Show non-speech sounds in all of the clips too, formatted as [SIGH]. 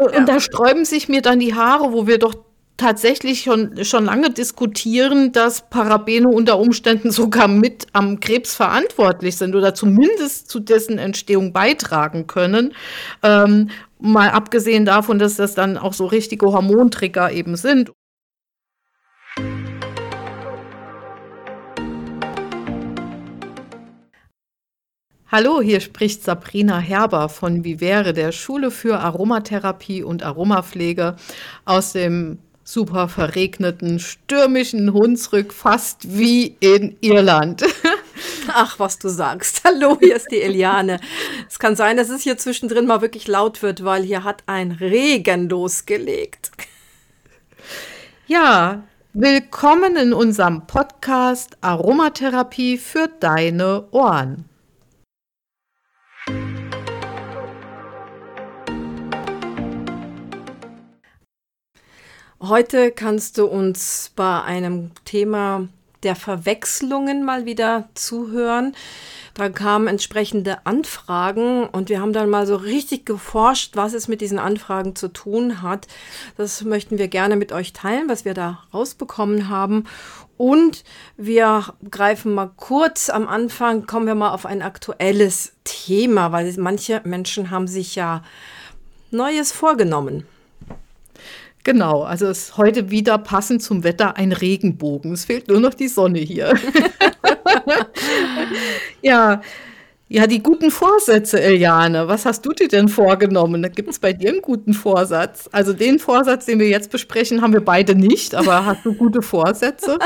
Und da sträuben sich mir dann die Haare, wo wir doch tatsächlich schon, schon lange diskutieren, dass Parabene unter Umständen sogar mit am Krebs verantwortlich sind oder zumindest zu dessen Entstehung beitragen können. Ähm, mal abgesehen davon, dass das dann auch so richtige Hormontrigger eben sind. Hallo, hier spricht Sabrina Herber von Vivere, der Schule für Aromatherapie und Aromapflege aus dem super verregneten, stürmischen Hunsrück, fast wie in Irland. [LAUGHS] Ach, was du sagst. [LAUGHS] Hallo, hier ist die Eliane. Es kann sein, dass es hier zwischendrin mal wirklich laut wird, weil hier hat ein Regen losgelegt. Ja, willkommen in unserem Podcast Aromatherapie für deine Ohren. Heute kannst du uns bei einem Thema der Verwechslungen mal wieder zuhören. Da kamen entsprechende Anfragen und wir haben dann mal so richtig geforscht, was es mit diesen Anfragen zu tun hat. Das möchten wir gerne mit euch teilen, was wir da rausbekommen haben. Und wir greifen mal kurz am Anfang, kommen wir mal auf ein aktuelles Thema, weil manche Menschen haben sich ja Neues vorgenommen. Genau, also ist heute wieder passend zum Wetter ein Regenbogen. Es fehlt nur noch die Sonne hier. [LAUGHS] ja, ja, die guten Vorsätze, Eliane. Was hast du dir denn vorgenommen? Gibt es bei dir einen guten Vorsatz? Also den Vorsatz, den wir jetzt besprechen, haben wir beide nicht, aber hast du gute Vorsätze?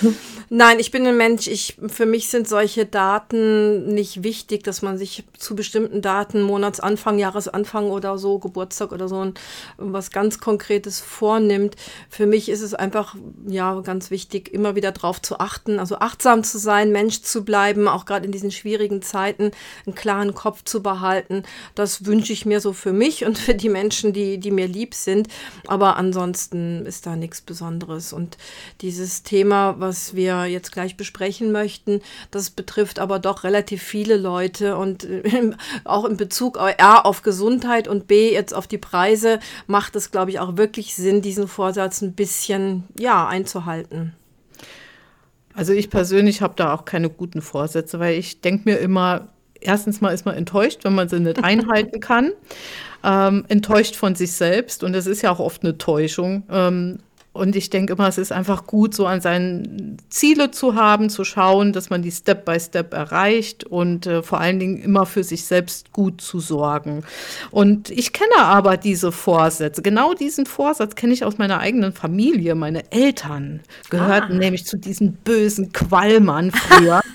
[LAUGHS] Nein, ich bin ein Mensch. Ich, für mich sind solche Daten nicht wichtig, dass man sich zu bestimmten Daten, Monatsanfang, Jahresanfang oder so, Geburtstag oder so, was ganz Konkretes vornimmt. Für mich ist es einfach, ja, ganz wichtig, immer wieder drauf zu achten, also achtsam zu sein, Mensch zu bleiben, auch gerade in diesen schwierigen Zeiten einen klaren Kopf zu behalten. Das wünsche ich mir so für mich und für die Menschen, die, die mir lieb sind. Aber ansonsten ist da nichts Besonderes. Und dieses Thema, was wir jetzt gleich besprechen möchten. Das betrifft aber doch relativ viele Leute und äh, [LAUGHS] auch in Bezug A auf Gesundheit und B jetzt auf die Preise macht es, glaube ich, auch wirklich Sinn, diesen Vorsatz ein bisschen ja einzuhalten. Also ich persönlich habe da auch keine guten Vorsätze, weil ich denke mir immer, erstens mal ist man enttäuscht, wenn man sie nicht [LAUGHS] einhalten kann. Ähm, enttäuscht von sich selbst und das ist ja auch oft eine Täuschung. Ähm, und ich denke immer, es ist einfach gut, so an seinen Ziele zu haben, zu schauen, dass man die Step by Step erreicht und äh, vor allen Dingen immer für sich selbst gut zu sorgen. Und ich kenne aber diese Vorsätze. Genau diesen Vorsatz kenne ich aus meiner eigenen Familie. Meine Eltern gehörten ah. nämlich zu diesen bösen Qualmern früher. [LAUGHS]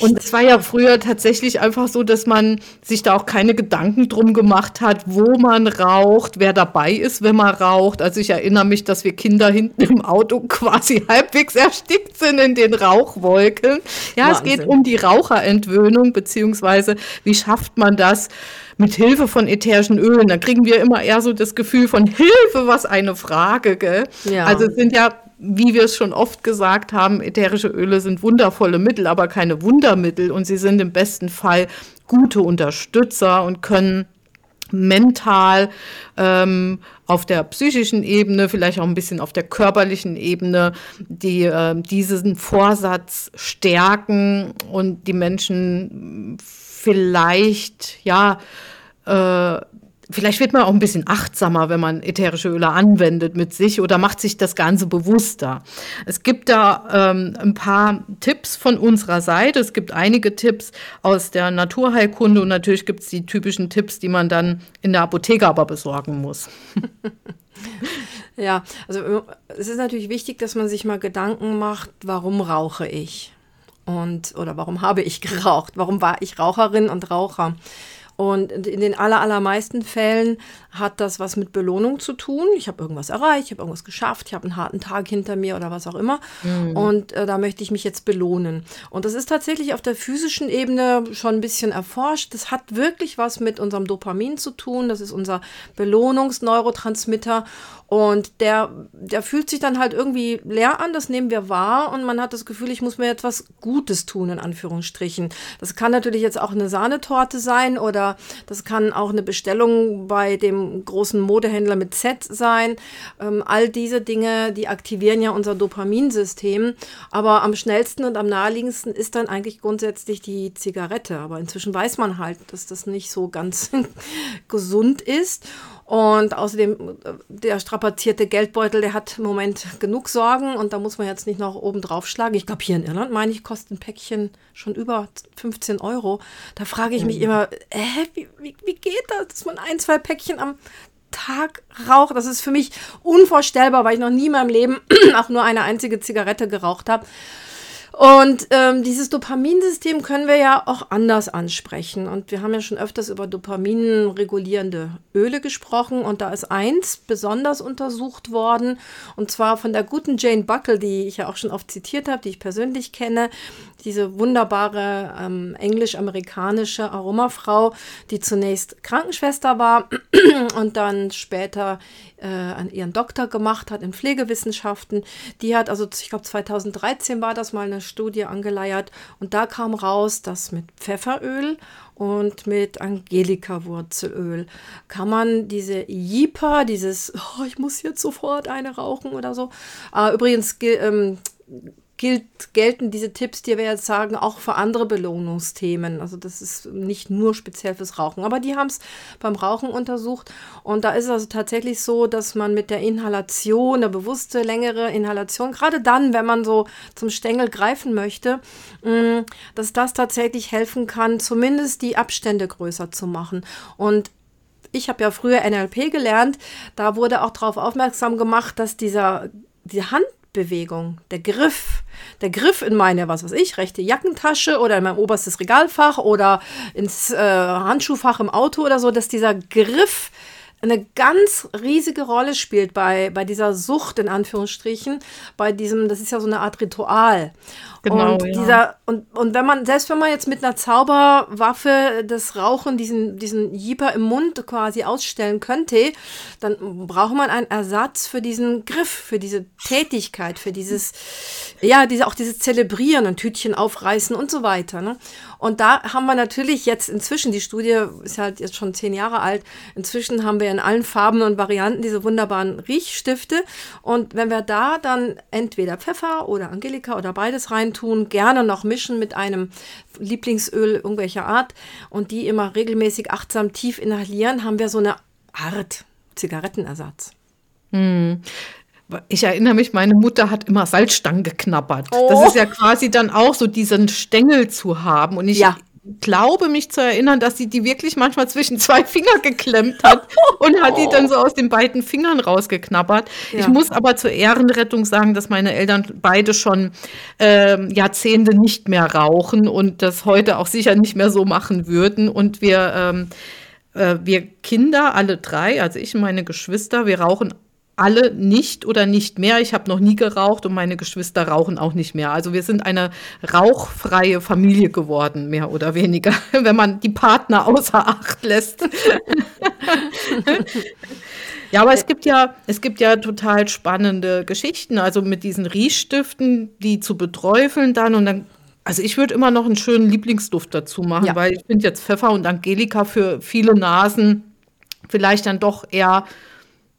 Und es war ja früher tatsächlich einfach so, dass man sich da auch keine Gedanken drum gemacht hat, wo man raucht, wer dabei ist, wenn man raucht. Also ich erinnere mich, dass wir Kinder hinten im Auto [LAUGHS] quasi halbwegs erstickt sind in den Rauchwolken. Ja, Wahnsinn. es geht um die Raucherentwöhnung, beziehungsweise wie schafft man das? mit Hilfe von ätherischen Ölen. Da kriegen wir immer eher so das Gefühl von Hilfe, was eine Frage, gell? Ja. Also es sind ja wie wir es schon oft gesagt haben, ätherische Öle sind wundervolle Mittel, aber keine Wundermittel. Und sie sind im besten Fall gute Unterstützer und können mental ähm, auf der psychischen Ebene, vielleicht auch ein bisschen auf der körperlichen Ebene, die äh, diesen Vorsatz stärken und die Menschen vielleicht ja äh, Vielleicht wird man auch ein bisschen achtsamer, wenn man ätherische Öle anwendet mit sich oder macht sich das Ganze bewusster. Es gibt da ähm, ein paar Tipps von unserer Seite. Es gibt einige Tipps aus der Naturheilkunde und natürlich gibt es die typischen Tipps, die man dann in der Apotheke aber besorgen muss. [LAUGHS] ja, also es ist natürlich wichtig, dass man sich mal Gedanken macht, warum rauche ich? Und oder warum habe ich geraucht? Warum war ich Raucherin und Raucher? Und in den aller, allermeisten Fällen hat das was mit Belohnung zu tun. Ich habe irgendwas erreicht, ich habe irgendwas geschafft, ich habe einen harten Tag hinter mir oder was auch immer. Mhm. Und äh, da möchte ich mich jetzt belohnen. Und das ist tatsächlich auf der physischen Ebene schon ein bisschen erforscht. Das hat wirklich was mit unserem Dopamin zu tun. Das ist unser Belohnungsneurotransmitter. Und der, der fühlt sich dann halt irgendwie leer an, das nehmen wir wahr und man hat das Gefühl, ich muss mir etwas Gutes tun, in Anführungsstrichen. Das kann natürlich jetzt auch eine Sahnetorte sein oder oder das kann auch eine Bestellung bei dem großen Modehändler mit Z sein. Ähm, all diese Dinge, die aktivieren ja unser Dopaminsystem. Aber am schnellsten und am naheliegendsten ist dann eigentlich grundsätzlich die Zigarette. Aber inzwischen weiß man halt, dass das nicht so ganz [LAUGHS] gesund ist. Und außerdem, der strapazierte Geldbeutel, der hat im Moment genug Sorgen und da muss man jetzt nicht noch oben drauf schlagen. Ich glaube, hier in Irland, meine ich, kostet ein Päckchen schon über 15 Euro. Da frage ich mich mhm. immer, äh, wie, wie, wie geht das, dass man ein, zwei Päckchen am Tag raucht? Das ist für mich unvorstellbar, weil ich noch nie in meinem Leben [CLEARS THROAT] auch nur eine einzige Zigarette geraucht habe. Und ähm, dieses Dopaminsystem können wir ja auch anders ansprechen. Und wir haben ja schon öfters über dopaminregulierende Öle gesprochen. Und da ist eins besonders untersucht worden. Und zwar von der guten Jane Buckle, die ich ja auch schon oft zitiert habe, die ich persönlich kenne. Diese wunderbare ähm, englisch-amerikanische Aromafrau, die zunächst Krankenschwester war [CLEARS THROAT] und dann später äh, an ihren Doktor gemacht hat in Pflegewissenschaften. Die hat, also ich glaube 2013 war das mal eine Studie angeleiert und da kam raus, dass mit Pfefferöl und mit Angelika-Wurzelöl kann man diese Jipa, dieses, oh, ich muss jetzt sofort eine rauchen oder so. Äh, übrigens, ähm, gilt, gelten diese Tipps, die wir jetzt sagen, auch für andere Belohnungsthemen. Also das ist nicht nur speziell fürs Rauchen. Aber die haben es beim Rauchen untersucht. Und da ist es also tatsächlich so, dass man mit der Inhalation, eine bewusste längere Inhalation, gerade dann, wenn man so zum Stängel greifen möchte, mm, dass das tatsächlich helfen kann, zumindest die Abstände größer zu machen. Und ich habe ja früher NLP gelernt, da wurde auch darauf aufmerksam gemacht, dass dieser die Hand Bewegung, der Griff, der Griff in meine, was weiß ich, rechte Jackentasche oder in mein oberstes Regalfach oder ins äh, Handschuhfach im Auto oder so, dass dieser Griff eine ganz riesige Rolle spielt bei, bei dieser Sucht, in Anführungsstrichen, bei diesem, das ist ja so eine Art Ritual. Genau, und, ja. dieser, und, und wenn man, selbst wenn man jetzt mit einer Zauberwaffe das Rauchen, diesen, diesen Jeeper im Mund quasi ausstellen könnte, dann braucht man einen Ersatz für diesen Griff, für diese Tätigkeit, für dieses, ja, diese, auch dieses Zelebrieren, ein Tütchen aufreißen und so weiter. Ne? Und da haben wir natürlich jetzt inzwischen, die Studie ist halt jetzt schon zehn Jahre alt, inzwischen haben wir in allen Farben und Varianten diese wunderbaren Riechstifte. Und wenn wir da dann entweder Pfeffer oder Angelika oder beides reintun, gerne noch mischen mit einem Lieblingsöl irgendwelcher Art und die immer regelmäßig achtsam tief inhalieren, haben wir so eine Art Zigarettenersatz. Hm. Ich erinnere mich, meine Mutter hat immer Salzstangen geknabbert. Oh. Das ist ja quasi dann auch so diesen Stängel zu haben. Und ich ja. glaube mich zu erinnern, dass sie die wirklich manchmal zwischen zwei Finger geklemmt hat [LAUGHS] und hat die dann so aus den beiden Fingern rausgeknabbert. Ja. Ich muss aber zur Ehrenrettung sagen, dass meine Eltern beide schon äh, Jahrzehnte nicht mehr rauchen und das heute auch sicher nicht mehr so machen würden. Und wir ähm, äh, wir Kinder, alle drei, also ich und meine Geschwister, wir rauchen alle nicht oder nicht mehr. Ich habe noch nie geraucht und meine Geschwister rauchen auch nicht mehr. Also wir sind eine rauchfreie Familie geworden, mehr oder weniger, [LAUGHS] wenn man die Partner außer Acht lässt. [LAUGHS] ja, aber es gibt ja, es gibt ja total spannende Geschichten, also mit diesen Riechstiften, die zu beträufeln dann und dann also ich würde immer noch einen schönen Lieblingsduft dazu machen, ja. weil ich finde jetzt Pfeffer und Angelika für viele Nasen vielleicht dann doch eher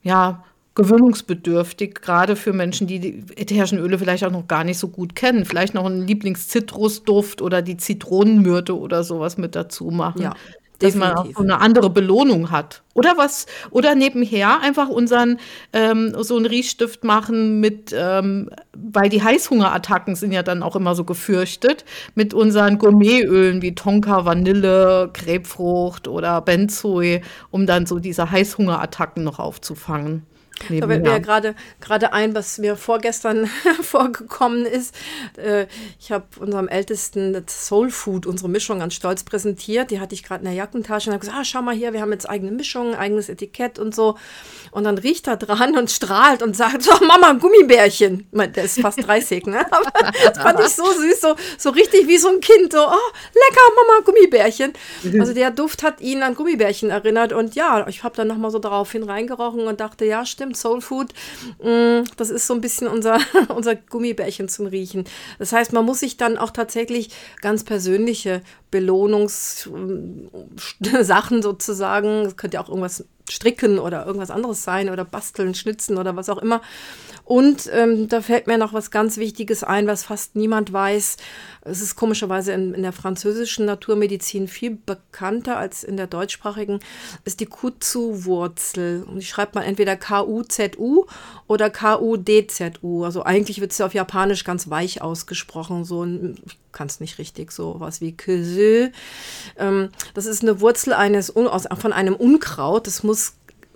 ja gewöhnungsbedürftig, gerade für Menschen, die die ätherischen Öle vielleicht auch noch gar nicht so gut kennen. Vielleicht noch einen Lieblingszitrusduft oder die Zitronenmyrte oder sowas mit dazu machen. Ja. Dass man auch so eine andere Belohnung hat. Oder was, oder nebenher einfach unseren ähm, so einen Riechstift machen mit, ähm, weil die Heißhungerattacken sind ja dann auch immer so gefürchtet, mit unseren Gourmetölen wie Tonka, Vanille, Grapefrucht oder Benzoe, um dann so diese Heißhungerattacken noch aufzufangen. Da fällt mir ja gerade gerade ein, was mir vorgestern [LAUGHS] vorgekommen ist. Äh, ich habe unserem Ältesten das Soul Food, unsere Mischung ganz stolz präsentiert. Die hatte ich gerade in der Jackentasche und habe gesagt, ah, schau mal hier, wir haben jetzt eigene Mischung, eigenes Etikett und so. Und dann riecht er dran und strahlt und sagt, so, Mama, ein Gummibärchen. Der ist fast 30, ne? Aber das fand ich so süß, so, so richtig wie so ein Kind. So, oh, lecker, Mama, Gummibärchen. Mhm. Also der Duft hat ihn an Gummibärchen erinnert. Und ja, ich habe dann nochmal so daraufhin reingerochen und dachte, ja, stimmt stimmt, Soul Food, mm, das ist so ein bisschen unser, [LAUGHS] unser Gummibärchen zum Riechen. Das heißt, man muss sich dann auch tatsächlich ganz persönliche Belohnungssachen sozusagen, es könnte ja auch irgendwas stricken oder irgendwas anderes sein oder basteln, schnitzen oder was auch immer. Und ähm, da fällt mir noch was ganz Wichtiges ein, was fast niemand weiß. Es ist komischerweise in, in der französischen Naturmedizin viel bekannter als in der deutschsprachigen, ist die Kutsu-Wurzel. Und die schreibt man entweder K-U-Z-U oder K-U-D-Z-U. Also eigentlich wird sie auf Japanisch ganz weich ausgesprochen. So ich kann es nicht richtig, so was wie Kösö. Ähm, das ist eine Wurzel eines, von einem Unkraut. Das muss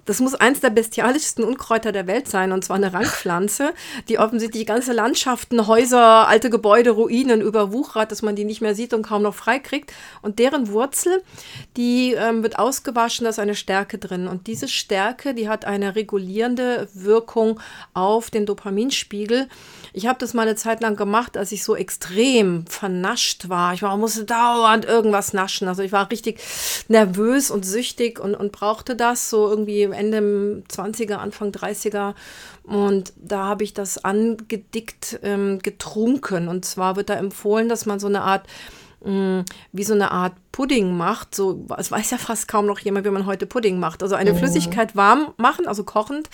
das muss eins der bestialischsten Unkräuter der Welt sein, und zwar eine Rangpflanze, die offensichtlich ganze Landschaften, Häuser, alte Gebäude, Ruinen überwuchert, dass man die nicht mehr sieht und kaum noch freikriegt. Und deren Wurzel, die ähm, wird ausgewaschen, da ist eine Stärke drin. Und diese Stärke, die hat eine regulierende Wirkung auf den Dopaminspiegel. Ich habe das mal eine Zeit lang gemacht, als ich so extrem vernascht war. Ich war, musste dauernd irgendwas naschen. Also ich war richtig nervös und süchtig und, und brauchte das so irgendwie Ende 20er, Anfang 30er. Und da habe ich das angedickt ähm, getrunken. Und zwar wird da empfohlen, dass man so eine Art wie so eine Art Pudding macht. So, es weiß ja fast kaum noch jemand, wie man heute Pudding macht. Also eine mhm. Flüssigkeit warm machen, also kochend.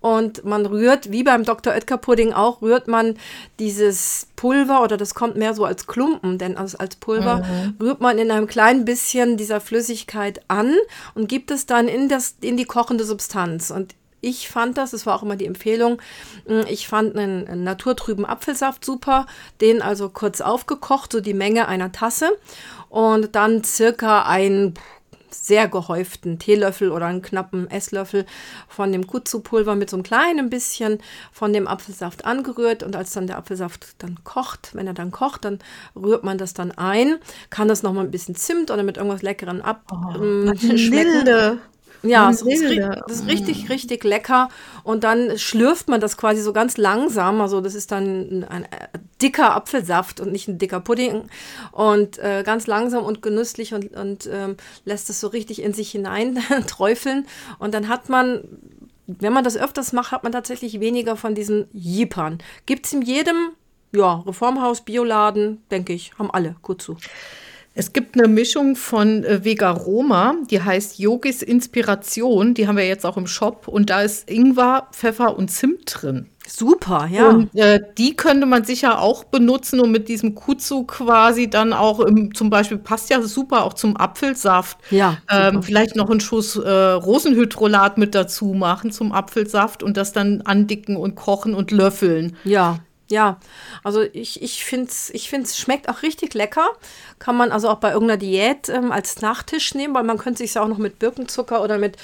Und man rührt, wie beim Dr. Oetker Pudding auch, rührt man dieses Pulver oder das kommt mehr so als Klumpen, denn als, als Pulver mhm. rührt man in einem kleinen bisschen dieser Flüssigkeit an und gibt es dann in, das, in die kochende Substanz. Und ich fand das, das war auch immer die Empfehlung, hm, ich fand einen, einen naturtrüben Apfelsaft super, den also kurz aufgekocht, so die Menge einer Tasse und dann circa ein sehr gehäuften Teelöffel oder einen knappen Esslöffel von dem Kutsu-Pulver mit so einem kleinen bisschen von dem Apfelsaft angerührt und als dann der Apfelsaft dann kocht, wenn er dann kocht, dann rührt man das dann ein, kann das nochmal ein bisschen Zimt oder mit irgendwas Leckeren abschmecken. Oh, [LAUGHS] ja, das ist, das ist, richtig, richtig lecker. Und dann schlürft man das quasi so ganz langsam. Also das ist dann ein, ein dicker Apfelsaft und nicht ein dicker Pudding. Und äh, ganz langsam und genüsslich und, und ähm, lässt es so richtig in sich hinein [LAUGHS] träufeln. Und dann hat man wenn man das öfters macht, hat man tatsächlich weniger von diesen Jippern. Gibt es in jedem ja, Reformhaus, Bioladen, denke ich, haben alle gut zu. Es gibt eine Mischung von äh, Vega Roma, die heißt Yogis Inspiration. Die haben wir jetzt auch im Shop. Und da ist Ingwer, Pfeffer und Zimt drin. Super, ja. Und äh, die könnte man sicher auch benutzen und mit diesem Kutsu quasi dann auch im, zum Beispiel passt ja super auch zum Apfelsaft. Ja. Ähm, vielleicht noch einen Schuss äh, Rosenhydrolat mit dazu machen zum Apfelsaft und das dann andicken und kochen und löffeln. Ja. Ja, also ich, ich finde es, ich find's, schmeckt auch richtig lecker. Kann man also auch bei irgendeiner Diät ähm, als Nachtisch nehmen, weil man könnte sich auch noch mit Birkenzucker oder mit,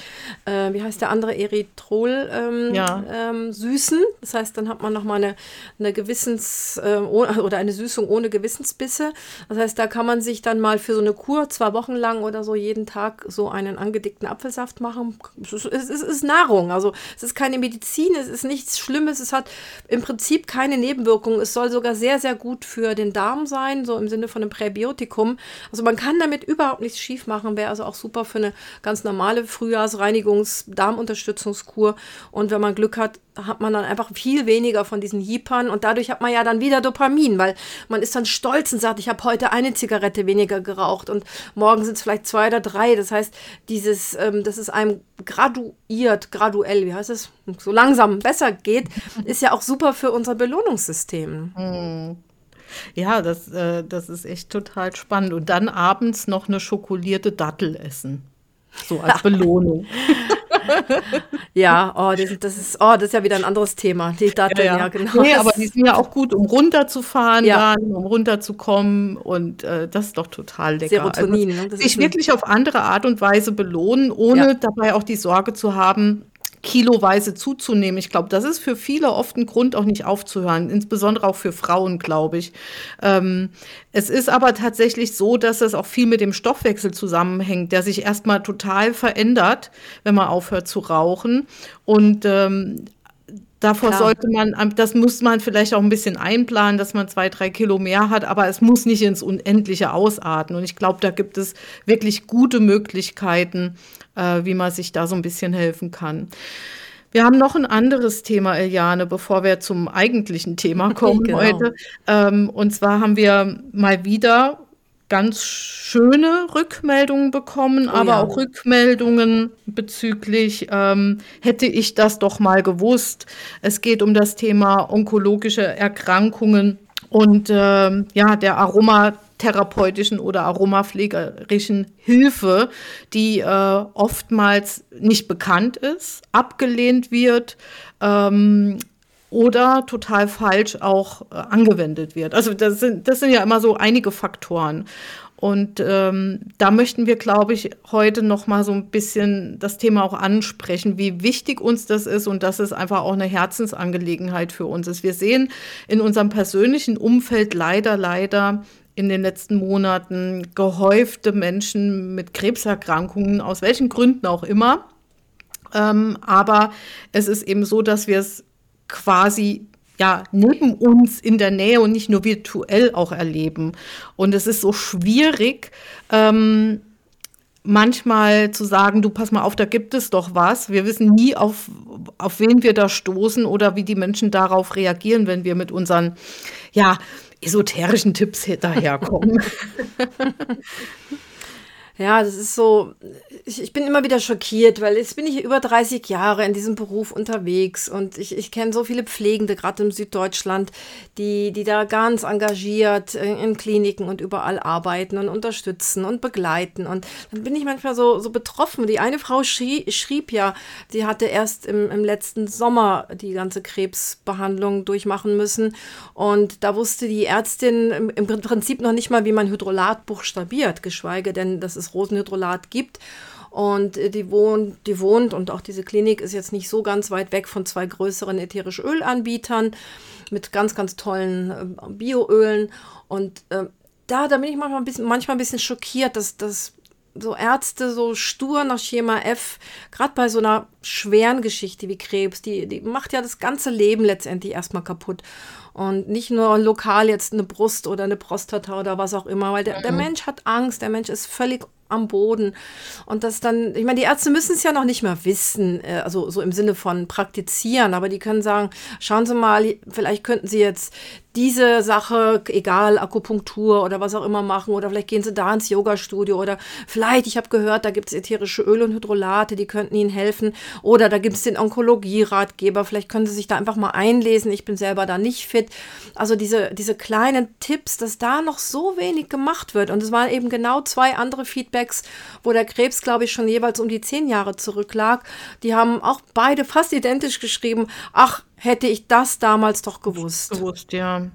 äh, wie heißt der andere, Erythrol ähm, ja. ähm, süßen. Das heißt, dann hat man nochmal eine, eine Gewissens- äh, [LAUGHS] oder eine Süßung ohne Gewissensbisse. Das heißt, da kann man sich dann mal für so eine Kur zwei Wochen lang oder so jeden Tag so einen angedickten Apfelsaft machen. Es ist, es ist, es ist Nahrung, also es ist keine Medizin, es ist nichts Schlimmes, es hat im Prinzip keine Nebenwirkungen. Nebenwirkungen. Es soll sogar sehr, sehr gut für den Darm sein, so im Sinne von einem Präbiotikum. Also man kann damit überhaupt nichts schief machen, wäre also auch super für eine ganz normale Frühjahrsreinigungs-Darmunterstützungskur. Und wenn man Glück hat, hat man dann einfach viel weniger von diesen Jeepern und dadurch hat man ja dann wieder Dopamin, weil man ist dann stolz und sagt, ich habe heute eine Zigarette weniger geraucht und morgen sind es vielleicht zwei oder drei. Das heißt, dieses, ähm, dass es einem graduiert, graduell, wie heißt es, so langsam besser geht, [LAUGHS] ist ja auch super für unser Belohnungssystem. Mhm. Ja, das, äh, das ist echt total spannend. Und dann abends noch eine schokolierte Dattel essen. So als [LAUGHS] Belohnung. [LAUGHS] ja, oh, das, das, ist, oh, das ist ja wieder ein anderes Thema. Die Datteln, ja, ja. ja genau. Nee, aber die sind ja auch gut, um runterzufahren, ja. dann, um runterzukommen. Und äh, das ist doch total lecker. Serotonin. Also, ne? sich wirklich auf andere Art und Weise belohnen, ohne dabei auch die Sorge zu haben, kiloweise zuzunehmen. Ich glaube, das ist für viele oft ein Grund, auch nicht aufzuhören, insbesondere auch für Frauen, glaube ich. Ähm, es ist aber tatsächlich so, dass es auch viel mit dem Stoffwechsel zusammenhängt, der sich erstmal total verändert, wenn man aufhört zu rauchen. Und ähm, Davor Klar. sollte man, das muss man vielleicht auch ein bisschen einplanen, dass man zwei, drei Kilo mehr hat, aber es muss nicht ins Unendliche ausarten. Und ich glaube, da gibt es wirklich gute Möglichkeiten, äh, wie man sich da so ein bisschen helfen kann. Wir haben noch ein anderes Thema, Eliane, bevor wir zum eigentlichen Thema [LAUGHS] kommen genau. heute. Ähm, und zwar haben wir mal wieder ganz schöne Rückmeldungen bekommen, oh, aber ja. auch Rückmeldungen bezüglich, ähm, hätte ich das doch mal gewusst. Es geht um das Thema onkologische Erkrankungen und ähm, ja, der aromatherapeutischen oder aromapflegerischen Hilfe, die äh, oftmals nicht bekannt ist, abgelehnt wird, ähm, oder total falsch auch äh, angewendet wird. Also das sind, das sind ja immer so einige Faktoren. Und ähm, da möchten wir, glaube ich, heute noch mal so ein bisschen das Thema auch ansprechen, wie wichtig uns das ist und dass es einfach auch eine Herzensangelegenheit für uns ist. Wir sehen in unserem persönlichen Umfeld leider, leider in den letzten Monaten gehäufte Menschen mit Krebserkrankungen, aus welchen Gründen auch immer. Ähm, aber es ist eben so, dass wir es quasi ja, neben uns in der Nähe und nicht nur virtuell auch erleben. Und es ist so schwierig, ähm, manchmal zu sagen, du pass mal auf, da gibt es doch was. Wir wissen nie, auf, auf wen wir da stoßen oder wie die Menschen darauf reagieren, wenn wir mit unseren, ja, esoterischen Tipps daherkommen. [LAUGHS] [LAUGHS] Ja, das ist so, ich, ich bin immer wieder schockiert, weil jetzt bin ich über 30 Jahre in diesem Beruf unterwegs und ich, ich kenne so viele Pflegende, gerade im Süddeutschland, die, die da ganz engagiert in, in, Kliniken und überall arbeiten und unterstützen und begleiten. Und dann bin ich manchmal so, so betroffen. Die eine Frau schrie, schrieb ja, sie hatte erst im, im letzten Sommer die ganze Krebsbehandlung durchmachen müssen und da wusste die Ärztin im, im Prinzip noch nicht mal, wie man Hydrolat buchstabiert, geschweige denn, dass es Rosenhydrolat gibt. Und äh, die wohnt, die wohnt und auch diese Klinik ist jetzt nicht so ganz weit weg von zwei größeren ätherische Ölanbietern mit ganz, ganz tollen äh, Bioölen. Und äh, da, da bin ich manchmal ein bisschen, manchmal ein bisschen schockiert, dass, dass so Ärzte so stur nach Schema F, gerade bei so einer schweren Geschichte wie Krebs, die, die macht ja das ganze Leben letztendlich erstmal kaputt. Und nicht nur lokal jetzt eine Brust oder eine Prostata oder was auch immer, weil der, der mhm. Mensch hat Angst, der Mensch ist völlig am Boden. Und das dann, ich meine, die Ärzte müssen es ja noch nicht mal wissen, äh, also so im Sinne von praktizieren, aber die können sagen, schauen Sie mal, vielleicht könnten Sie jetzt diese Sache, egal, Akupunktur oder was auch immer machen, oder vielleicht gehen Sie da ins Yoga-Studio oder vielleicht, ich habe gehört, da gibt es ätherische Öle und Hydrolate, die könnten Ihnen helfen, oder da gibt es den Onkologie-Ratgeber, vielleicht können Sie sich da einfach mal einlesen, ich bin selber da nicht fit. Also diese, diese kleinen Tipps, dass da noch so wenig gemacht wird. Und es waren eben genau zwei andere Feedbacks, wo der Krebs, glaube ich, schon jeweils um die zehn Jahre zurücklag. Die haben auch beide fast identisch geschrieben, ach, hätte ich das damals doch gewusst. Gewusst, ja. ja.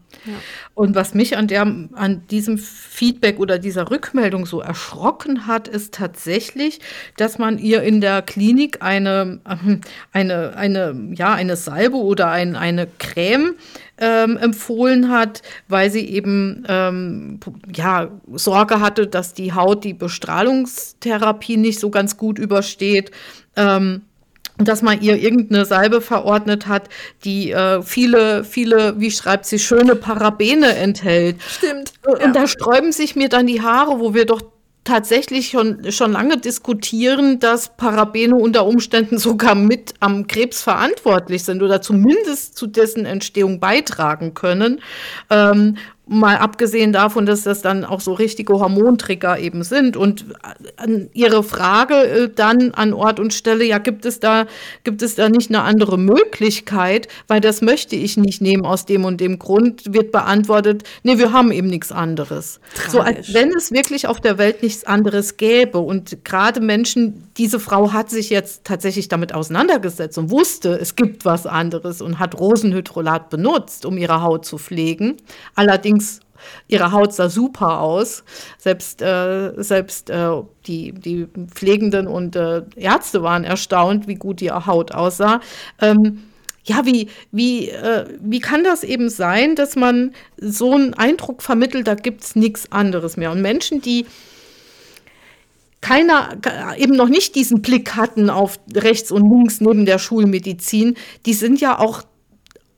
Und was mich an, der, an diesem Feedback oder dieser Rückmeldung so erschrocken hat, ist tatsächlich, dass man ihr in der Klinik eine, ähm, eine, eine, ja, eine Salbe oder ein, eine Creme ähm, empfohlen hat, weil sie eben ähm, ja, Sorge hatte, dass die Haut die Bestrahlungstherapie nicht so ganz gut übersteht. Ähm, dass man ihr irgendeine Salbe verordnet hat, die äh, viele, viele, wie schreibt sie, schöne Parabene enthält. Stimmt. Und ja. da sträuben sich mir dann die Haare, wo wir doch tatsächlich schon, schon lange diskutieren, dass Parabene unter Umständen sogar mit am Krebs verantwortlich sind oder zumindest zu dessen Entstehung beitragen können. Ähm, Mal abgesehen davon, dass das dann auch so richtige Hormontrigger eben sind. Und an Ihre Frage äh, dann an Ort und Stelle, ja, gibt es da, gibt es da nicht eine andere Möglichkeit? Weil das möchte ich nicht nehmen aus dem und dem Grund, wird beantwortet, nee, wir haben eben nichts anderes. Tragisch. So als wenn es wirklich auf der Welt nichts anderes gäbe. Und gerade Menschen, diese Frau hat sich jetzt tatsächlich damit auseinandergesetzt und wusste, es gibt was anderes und hat Rosenhydrolat benutzt, um ihre Haut zu pflegen. Allerdings Allerdings, ihre Haut sah super aus. Selbst, äh, selbst äh, die, die Pflegenden und äh, Ärzte waren erstaunt, wie gut ihre Haut aussah. Ähm, ja, wie, wie, äh, wie kann das eben sein, dass man so einen Eindruck vermittelt, da gibt es nichts anderes mehr. Und Menschen, die keiner, eben noch nicht diesen Blick hatten auf rechts und links neben der Schulmedizin, die sind ja auch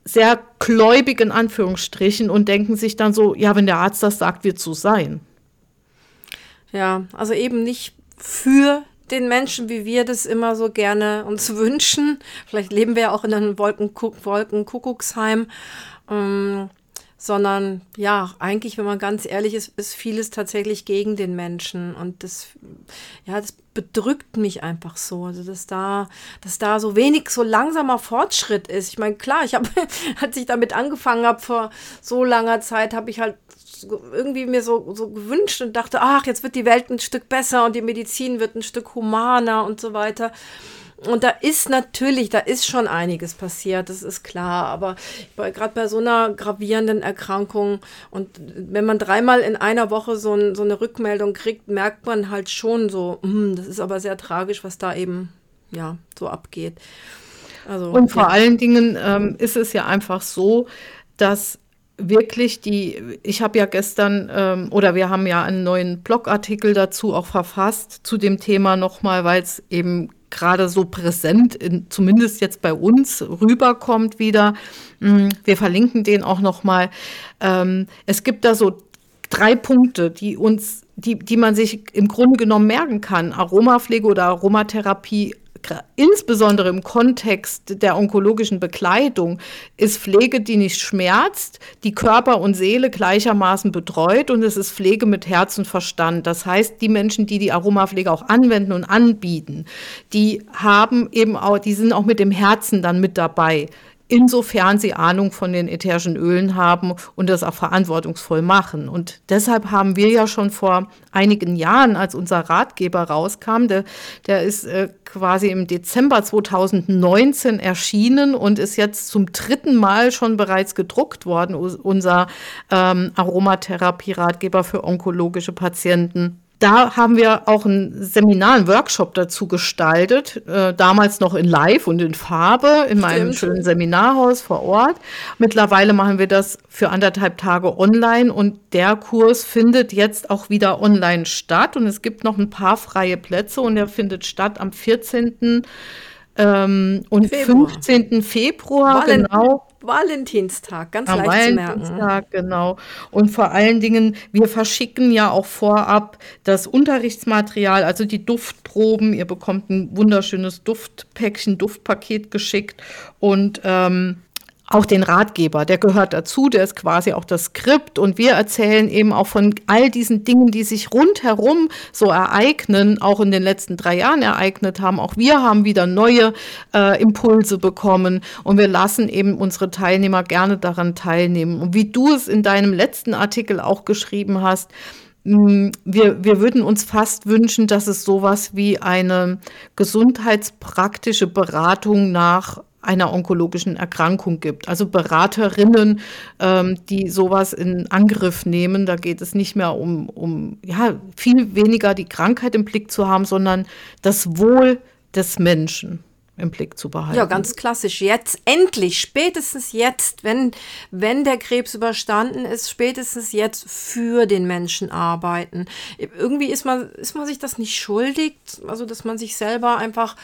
sehr gläubig in Anführungsstrichen und denken sich dann so, ja, wenn der Arzt das sagt, wird so sein. Ja, also eben nicht für den Menschen, wie wir das immer so gerne uns [LAUGHS] wünschen. Vielleicht leben wir ja auch in einem Wolkenkuckucksheim. Ähm, sondern ja, eigentlich, wenn man ganz ehrlich ist, ist vieles tatsächlich gegen den Menschen und das, ja, das bedrückt mich einfach so, also dass da, dass da so wenig, so langsamer Fortschritt ist. Ich meine, klar, ich habe, [LAUGHS] als ich damit angefangen habe vor so langer Zeit, habe ich halt irgendwie mir so, so gewünscht und dachte, ach, jetzt wird die Welt ein Stück besser und die Medizin wird ein Stück humaner und so weiter. Und da ist natürlich, da ist schon einiges passiert, das ist klar. Aber gerade bei so einer gravierenden Erkrankung und wenn man dreimal in einer Woche so, ein, so eine Rückmeldung kriegt, merkt man halt schon so, mh, das ist aber sehr tragisch, was da eben ja so abgeht. Also, und vor ja. allen Dingen ähm, ist es ja einfach so, dass wirklich die, ich habe ja gestern ähm, oder wir haben ja einen neuen Blogartikel dazu auch verfasst zu dem Thema nochmal, weil es eben gerade so präsent, in, zumindest jetzt bei uns, rüberkommt wieder. Mm, wir verlinken den auch nochmal. Ähm, es gibt da so drei Punkte, die uns, die, die man sich im Grunde genommen merken kann. Aromapflege oder Aromatherapie insbesondere im Kontext der onkologischen Bekleidung, ist Pflege, die nicht schmerzt, die Körper und Seele gleichermaßen betreut und es ist Pflege mit Herz und Verstand. Das heißt, die Menschen, die die Aromapflege auch anwenden und anbieten, die haben eben auch, die sind auch mit dem Herzen dann mit dabei insofern sie Ahnung von den ätherischen Ölen haben und das auch verantwortungsvoll machen. Und deshalb haben wir ja schon vor einigen Jahren, als unser Ratgeber rauskam, der, der ist äh, quasi im Dezember 2019 erschienen und ist jetzt zum dritten Mal schon bereits gedruckt worden, unser ähm, Aromatherapie-Ratgeber für onkologische Patienten da haben wir auch ein Seminar, einen Workshop dazu gestaltet, äh, damals noch in Live und in Farbe in meinem Stimmt. schönen Seminarhaus vor Ort. Mittlerweile machen wir das für anderthalb Tage online und der Kurs findet jetzt auch wieder online statt und es gibt noch ein paar freie Plätze und er findet statt am 14. Ähm, und Februar. 15. Februar, Valen genau. Valentinstag, ganz Am leicht zu merken. Valentinstag, genau. Und vor allen Dingen, wir verschicken ja auch vorab das Unterrichtsmaterial, also die Duftproben. Ihr bekommt ein wunderschönes Duftpäckchen, Duftpaket geschickt und ähm, auch den Ratgeber, der gehört dazu, der ist quasi auch das Skript und wir erzählen eben auch von all diesen Dingen, die sich rundherum so ereignen, auch in den letzten drei Jahren ereignet haben. Auch wir haben wieder neue äh, Impulse bekommen und wir lassen eben unsere Teilnehmer gerne daran teilnehmen. Und wie du es in deinem letzten Artikel auch geschrieben hast, mm, wir, wir würden uns fast wünschen, dass es sowas wie eine gesundheitspraktische Beratung nach einer onkologischen Erkrankung gibt. Also Beraterinnen, ähm, die sowas in Angriff nehmen. Da geht es nicht mehr um, um ja, viel weniger die Krankheit im Blick zu haben, sondern das Wohl des Menschen im Blick zu behalten. Ja, ganz klassisch. Jetzt, endlich, spätestens jetzt, wenn, wenn der Krebs überstanden ist, spätestens jetzt für den Menschen arbeiten. Irgendwie ist man, ist man sich das nicht schuldig, also dass man sich selber einfach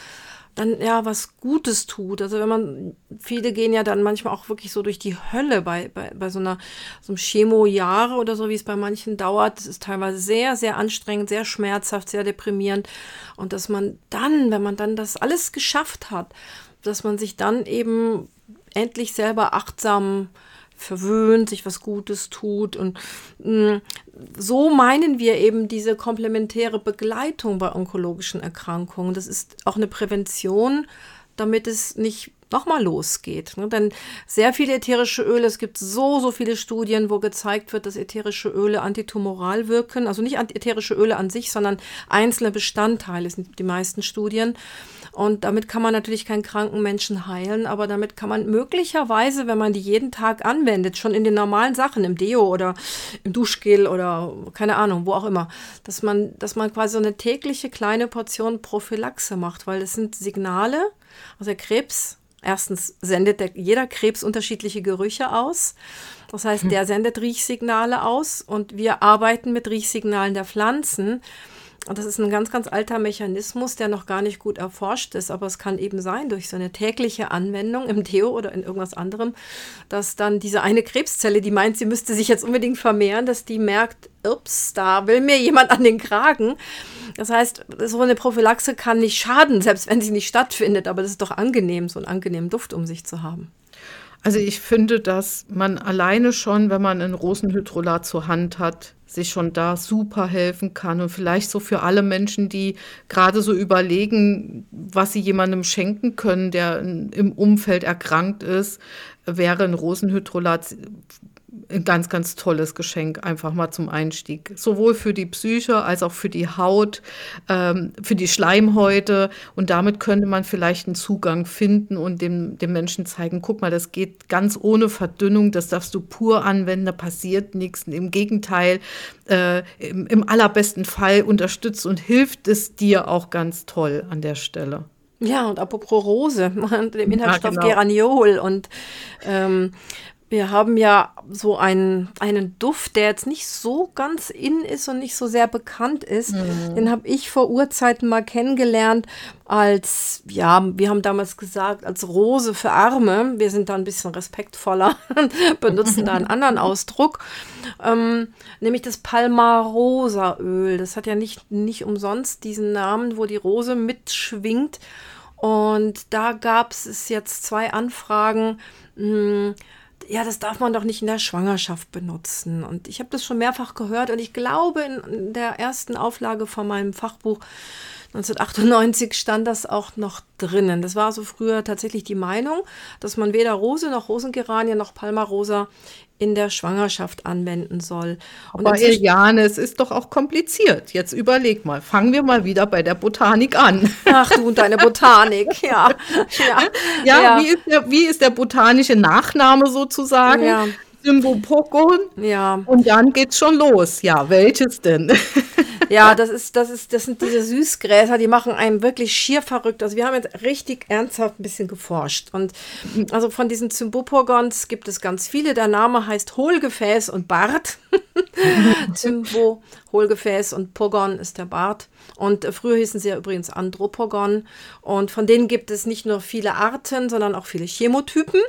dann ja was Gutes tut. Also wenn man, viele gehen ja dann manchmal auch wirklich so durch die Hölle bei, bei, bei so einer so einem Chemo-Jahre oder so, wie es bei manchen dauert. Das ist teilweise sehr, sehr anstrengend, sehr schmerzhaft, sehr deprimierend. Und dass man dann, wenn man dann das alles geschafft hat, dass man sich dann eben endlich selber achtsam verwöhnt, sich was Gutes tut. Und mh, mm, so meinen wir eben diese komplementäre Begleitung bei onkologischen Erkrankungen. Das ist auch eine Prävention, damit es nicht nochmal losgeht. Ne? Denn sehr viele ätherische Öle, es gibt so, so viele Studien, wo gezeigt wird, dass ätherische Öle antitumoral wirken. Also nicht ätherische Öle an sich, sondern einzelne Bestandteile sind die meisten Studien. Und damit kann man natürlich keinen kranken Menschen heilen, aber damit kann man möglicherweise, wenn man die jeden Tag anwendet, schon in den normalen Sachen, im Deo oder im Duschgel oder keine Ahnung, wo auch immer, dass man, dass man quasi so eine tägliche kleine Portion Prophylaxe macht, weil das sind Signale, also der Krebs Erstens sendet der, jeder Krebs unterschiedliche Gerüche aus. Das heißt, hm. der sendet Riechsignale aus und wir arbeiten mit Riechsignalen der Pflanzen. Das ist ein ganz, ganz alter Mechanismus, der noch gar nicht gut erforscht ist, aber es kann eben sein, durch so eine tägliche Anwendung im Deo oder in irgendwas anderem, dass dann diese eine Krebszelle, die meint, sie müsste sich jetzt unbedingt vermehren, dass die merkt, ups, da will mir jemand an den Kragen. Das heißt, so eine Prophylaxe kann nicht schaden, selbst wenn sie nicht stattfindet, aber das ist doch angenehm, so einen angenehmen Duft um sich zu haben. Also ich finde, dass man alleine schon, wenn man ein Rosenhydrolat zur Hand hat, sich schon da super helfen kann. Und vielleicht so für alle Menschen, die gerade so überlegen, was sie jemandem schenken können, der im Umfeld erkrankt ist, wäre ein Rosenhydrolat ein ganz, ganz tolles Geschenk, einfach mal zum Einstieg. Sowohl für die Psyche als auch für die Haut, ähm, für die Schleimhäute. Und damit könnte man vielleicht einen Zugang finden und dem, dem Menschen zeigen, guck mal, das geht ganz ohne Verdünnung, das darfst du pur anwenden, da passiert nichts. Im Gegenteil, äh, im, im allerbesten Fall unterstützt und hilft es dir auch ganz toll an der Stelle. Ja, und apropos Rose, [LAUGHS] dem Inhaltsstoff ja, genau. Geraniol und ähm, wir haben ja so einen, einen Duft, der jetzt nicht so ganz in ist und nicht so sehr bekannt ist. Mhm. Den habe ich vor Urzeiten mal kennengelernt als, ja, wir haben damals gesagt, als Rose für Arme. Wir sind da ein bisschen respektvoller, [LAUGHS] benutzen da einen anderen [LAUGHS] Ausdruck. Ähm, nämlich das Palmarosa-Öl. Das hat ja nicht, nicht umsonst diesen Namen, wo die Rose mitschwingt. Und da gab es jetzt zwei Anfragen. Mh, hm, ja, das darf man doch nicht in der Schwangerschaft benutzen. Und ich habe das schon mehrfach gehört und ich glaube, in der ersten Auflage von meinem Fachbuch 1998 stand das auch noch drinnen. Das war so früher tatsächlich die Meinung, dass man weder Rose noch Rosengeranien noch Palmarosa in der Schwangerschaft anwenden soll. Und Aber Eliane, es ist doch auch kompliziert. Jetzt überleg mal, fangen wir mal wieder bei der Botanik an. Ach du und deine Botanik, [LAUGHS] ja. Ja, ja, ja. Wie, ist der, wie ist der botanische Nachname sozusagen? Ja. Symbopokon. Ja. Und dann geht's schon los. Ja, welches denn? [LAUGHS] Ja, das ist, das ist, das sind diese Süßgräser, die machen einem wirklich schier verrückt. Also wir haben jetzt richtig ernsthaft ein bisschen geforscht. Und also von diesen Zymbopogons gibt es ganz viele. Der Name heißt Hohlgefäß und Bart. [LAUGHS] Zymbo, Hohlgefäß und Pogon ist der Bart. Und früher hießen sie ja übrigens Andropogon. Und von denen gibt es nicht nur viele Arten, sondern auch viele Chemotypen.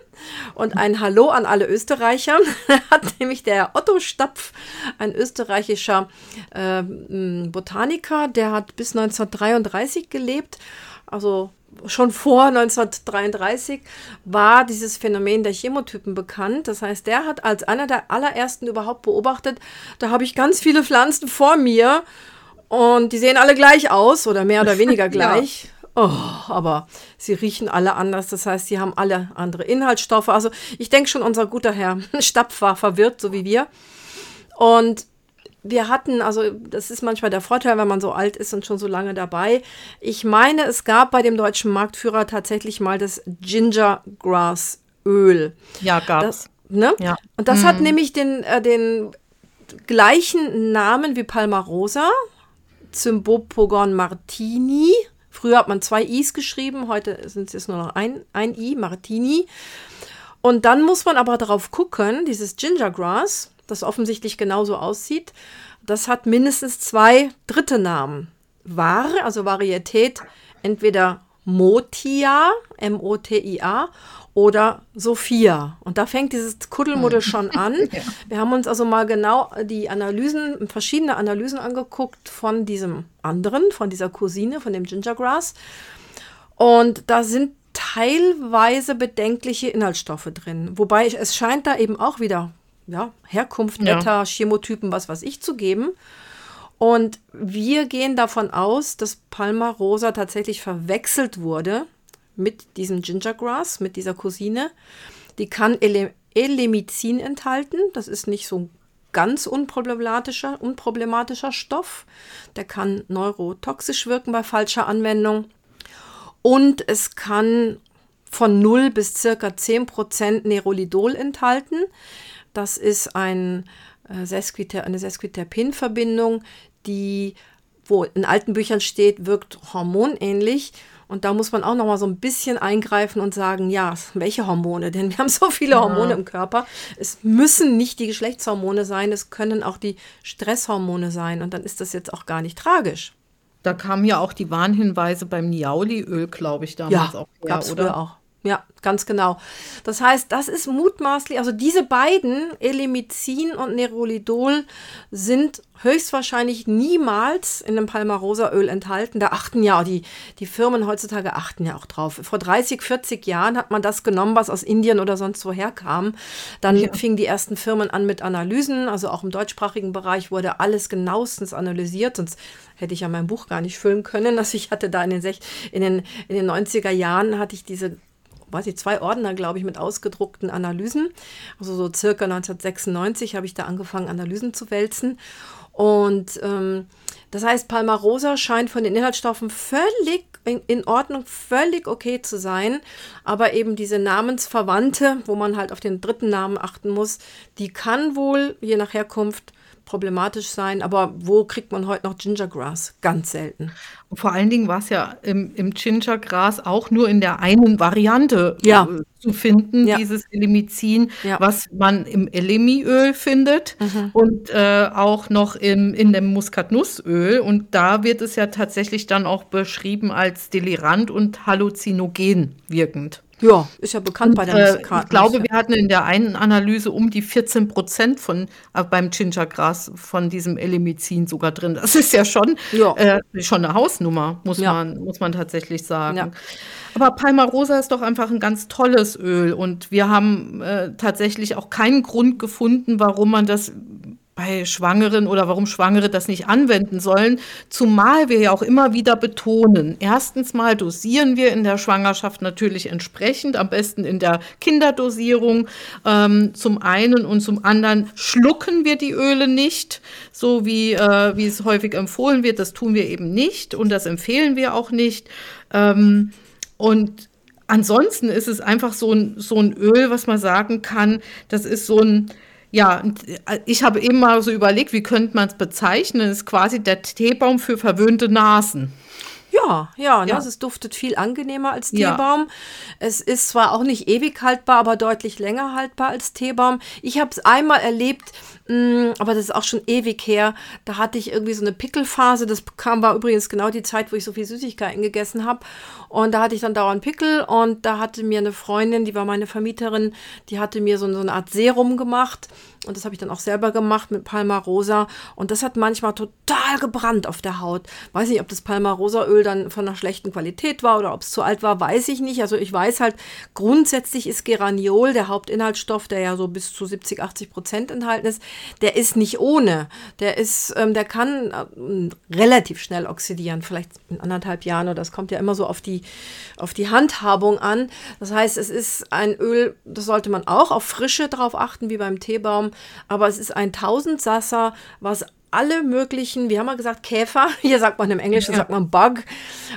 Und ein Hallo an alle Österreicher [LAUGHS] hat nämlich der Otto Stapf, ein österreichischer äh, Botaniker, der hat bis 1933 gelebt. Also schon vor 1933 war dieses Phänomen der Chemotypen bekannt. Das heißt, der hat als einer der allerersten überhaupt beobachtet, da habe ich ganz viele Pflanzen vor mir und die sehen alle gleich aus oder mehr oder weniger [LAUGHS] gleich. ja. Oh, aber sie riechen alle anders. Das heißt, sie haben alle andere Inhaltsstoffe. Also ich denke schon, unser guter Herr [LAUGHS] Stapf war verwirrt, so wie wir. Und wir hatten, also das ist manchmal der Vorteil, wenn man so alt ist und schon so lange dabei. Ich meine, es gab bei dem deutschen Marktführer tatsächlich mal das Gingergrass Öl. Ja, gab es. Ne? Ja. Und das hm. hat nämlich den, äh, den gleichen Namen wie Palmarosa, Cymbopogon martini. Früher hat man zwei I's geschrieben, heute sind es nur noch ein, ein I, Martini. Und dann muss man aber darauf gucken, dieses Gingergrass, das offensichtlich genauso aussieht, das hat mindestens zwei dritte Namen. Ware, also Varietät, entweder Motia, M-O-T-I-A, oder Sophia. Und da fängt dieses Kuddelmuddel hm. schon an. [LAUGHS] ja. Wir haben uns also mal genau die Analysen, verschiedene Analysen angeguckt von diesem anderen, von dieser Cousine, von dem Gingergrass. Und da sind teilweise bedenkliche Inhaltsstoffe drin. Wobei es scheint da eben auch wieder ja, Herkunft, netter, ja. Chemotypen, was weiß ich, zu geben. Und wir gehen davon aus, dass Palma Rosa tatsächlich verwechselt wurde mit diesem Gingergrass, mit dieser Cousine. Die kann Ele Elemizin enthalten. Das ist nicht so ein ganz unproblematischer, unproblematischer Stoff. Der kann neurotoxisch wirken bei falscher Anwendung. Und es kann von 0 bis circa 10% Nerolidol enthalten. Das ist ein, äh, Sesquiter, eine Sesquiterpin-Verbindung, die, wo in alten Büchern steht, wirkt hormonähnlich. Und da muss man auch noch mal so ein bisschen eingreifen und sagen, ja, welche Hormone? [LAUGHS] Denn wir haben so viele Hormone ja. im Körper. Es müssen nicht die Geschlechtshormone sein, es können auch die Stresshormone sein. Und dann ist das jetzt auch gar nicht tragisch. Da kamen ja auch die Warnhinweise beim Niauli-Öl, glaube ich, damals ja, auch her, oder? auch. Ja, ganz genau. Das heißt, das ist mutmaßlich, also diese beiden, Elimizin und Nerolidol, sind höchstwahrscheinlich niemals in einem Palmarosa-Öl enthalten. Da achten ja die, die Firmen heutzutage achten ja auch drauf. Vor 30, 40 Jahren hat man das genommen, was aus Indien oder sonst woher kam. Dann ja. fingen die ersten Firmen an mit Analysen, also auch im deutschsprachigen Bereich wurde alles genauestens analysiert, sonst hätte ich ja mein Buch gar nicht füllen können. [LAUGHS] Also ich hatte da in den, in den, in den 90er Jahren hatte ich diese weiß ich, zwei Ordner, glaube ich, mit ausgedruckten Analysen. Also so circa 1996 habe ich da angefangen, Analysen zu wälzen. Und ähm, das heißt, Palmarosa scheint von den Inhaltsstoffen völlig in, in, Ordnung, völlig okay zu sein. Aber eben diese Namensverwandte, wo man halt auf den dritten Namen achten muss, die kann wohl je nach Herkunft problematisch sein. Aber wo kriegt man heute noch Gingergrass? Ganz selten. Und vor allen Dingen war es ja im, im Gingergras auch nur in der einen Variante ja. äh, zu finden, ja. dieses Elimizin, ja. was man im Elemiöl findet mhm. und äh, auch noch im, in dem Muskatnussöl. Und da wird es ja tatsächlich dann auch beschrieben als delirant und halluzinogen wirkend. Ja, ist ja bekannt und, bei der Muskat. Äh, ich glaube, wir hatten in der einen Analyse um die 14 Prozent von äh, beim Gingergras von diesem Elimizin sogar drin. Das ist ja schon, ja. Äh, schon eine Hausnummer, muss, ja. man, muss man tatsächlich sagen. Ja. Aber Palmarosa ist doch einfach ein ganz tolles Öl und wir haben äh, tatsächlich auch keinen Grund gefunden, warum man das bei Schwangeren oder warum Schwangere das nicht anwenden sollen, zumal wir ja auch immer wieder betonen, erstens mal dosieren wir in der Schwangerschaft natürlich entsprechend, am besten in der Kinderdosierung ähm, zum einen und zum anderen schlucken wir die Öle nicht, so wie, äh, wie es häufig empfohlen wird, das tun wir eben nicht und das empfehlen wir auch nicht. Ähm, und ansonsten ist es einfach so ein, so ein Öl, was man sagen kann, das ist so ein ja, äh, ich habe eben mal so überlegt, wie könnte man es bezeichnen? Das ist quasi der Teebaum für verwöhnte Nasen. Ja, ja, ne? ja. es duftet viel angenehmer als Teebaum. Ja. Es ist zwar auch nicht ewig haltbar, aber deutlich länger haltbar als Teebaum. Ich habe es einmal erlebt, mh, mm, aber das ist auch schon ewig her. Da hatte ich irgendwie so eine Pickelphase. Das kam war übrigens genau die Zeit, wo ich so viel Süßigkeiten gegessen habe. Und da hatte ich dann dauernd Pickel und da hatte mir eine Freundin, die war meine Vermieterin, die hatte mir so, so eine Art Serum gemacht und das habe ich dann auch selber gemacht mit Palmarosa. Und das hat manchmal total gebrannt auf der Haut. Weiß nicht, ob das Palmarosa-Öl dann von einer schlechten Qualität war oder ob es zu alt war, weiß ich nicht. Also ich weiß halt, grundsätzlich ist Geraniol, der Hauptinhaltsstoff, der ja so bis zu 70, 80 Prozent enthalten ist, der ist nicht ohne. Der ist, ähm, der kann äh, relativ schnell oxidieren, vielleicht in anderthalb Jahren oder das kommt ja immer so auf die, auf die Handhabung an. Das heißt, es ist ein Öl, das sollte man auch auf Frische drauf achten, wie beim Teebaum aber es ist ein Tausendsasser, was alle möglichen, wie haben wir gesagt, Käfer, [LAUGHS] hier sagt man im Englischen, ja. sagt man Bug,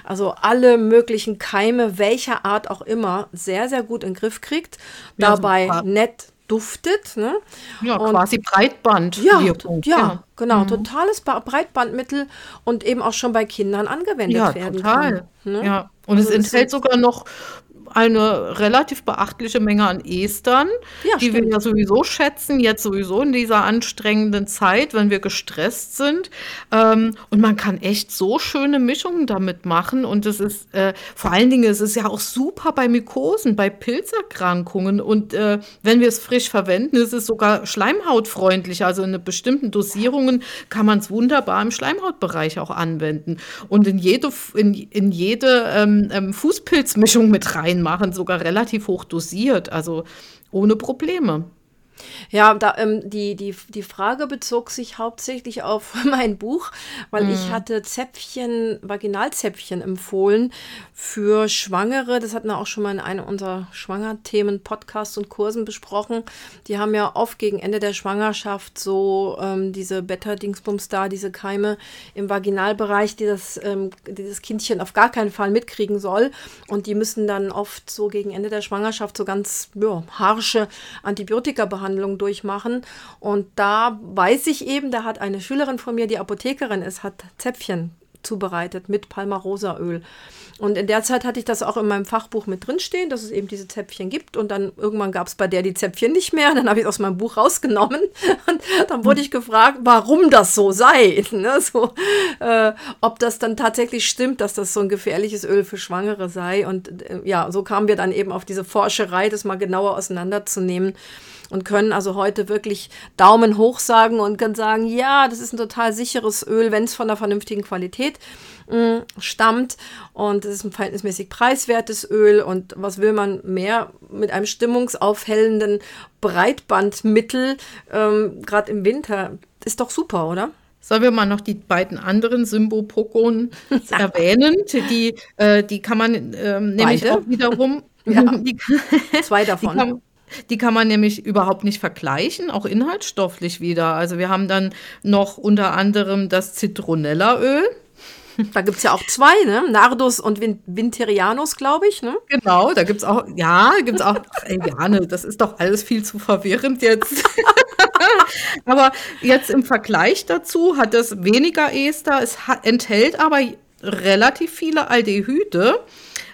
also alle möglichen Keime, welcher Art auch immer, sehr, sehr gut in den Griff kriegt. Ja, Dabei super. nett duftet. Ne? Ja, und quasi Breitband. Ja, ja, ja, genau. Mhm. Totales Breitbandmittel und eben auch schon bei Kindern angewendet ja, werden total. kann. Ne? Ja, und also es enthält sogar noch eine relativ beachtliche Menge an Estern, ja, die stimmt. wir ja sowieso schätzen, jetzt sowieso in dieser anstrengenden Zeit, wenn wir gestresst sind. Ähm, und man kann echt so schöne Mischungen damit machen. Und es ist äh, vor allen Dingen, es ist ja auch super bei Mykosen, bei Pilzerkrankungen. Und äh, wenn wir es frisch verwenden, ist es sogar schleimhautfreundlich. Also in bestimmten Dosierungen kann man es wunderbar im Schleimhautbereich auch anwenden. Und in jede, in, in jede ähm, ähm Fußpilzmischung mit rein machen, sogar relativ hoch dosiert, also ohne Probleme. Ja, da, ähm, die, die, die Frage bezog sich hauptsächlich [LAUGHS] auf mein Buch, weil mm. ich mhm. hatte Zäpfchen, Vaginalzäpfchen empfohlen für Schwangere. Das hatten wir auch schon mal in einem unserer Schwangerthemen, Podcasts und Kursen besprochen. Die haben ja oft gegen Ende der Schwangerschaft so ähm, diese Beta-Dingsbums da, diese Keime im Vaginalbereich, die das, ähm, dieses Kindchen auf gar keinen Fall mitkriegen soll. Und die müssen dann oft so gegen Ende der Schwangerschaft so ganz ja, harsche Antibiotika behandeln Behandlung durchmachen. Und da weiß ich eben, da hat eine Schülerin von mir, die Apothekerin ist, hat Zäpfchen zubereitet mit Palmarosaöl. Und in der Zeit hatte ich das auch in meinem Fachbuch mit drinstehen, dass es eben diese Zäpfchen gibt. Und dann irgendwann gab es bei der die Zäpfchen nicht mehr. Dann habe ich es aus meinem Buch rausgenommen. [LAUGHS] Und dann wurde ich gefragt, warum das so sei. [LAUGHS] Ne? So, äh, ob das dann tatsächlich stimmt, dass das so ein gefährliches Öl für Schwangere sei. Und äh, ja, so kamen wir dann eben auf diese Forscherei, das mal genauer auseinanderzunehmen und können also heute wirklich Daumen hoch sagen und können sagen, ja, das ist ein total sicheres Öl, wenn es von einer vernünftigen Qualität mh, mm, stammt und es ist ein verhältnismäßig preiswertes Öl und was will man mehr mit einem stimmungsaufhellenden Breitbandmittel, ähm, gerade im Winter, ist doch super, oder? Sollen wir mal noch die beiden anderen Symbopokon [LAUGHS] erwähnen? Die, äh, die kann man ähm, nämlich auch wiederum. ja, die, zwei davon. Die kann, die kann man nämlich überhaupt nicht vergleichen, auch inhaltsstofflich wieder. Also wir haben dann noch unter anderem das Zitronellaöl. Da gibt es ja auch zwei, ne? Nardus und Vin Vinterianus, glaube ich, ne? Genau, da gibt es auch, ja, gibt es auch, ey, Jane, das ist doch alles viel zu verwirrend jetzt. [LAUGHS] aber jetzt im Vergleich dazu hat es weniger Ester, es enthält aber relativ viele Aldehyde.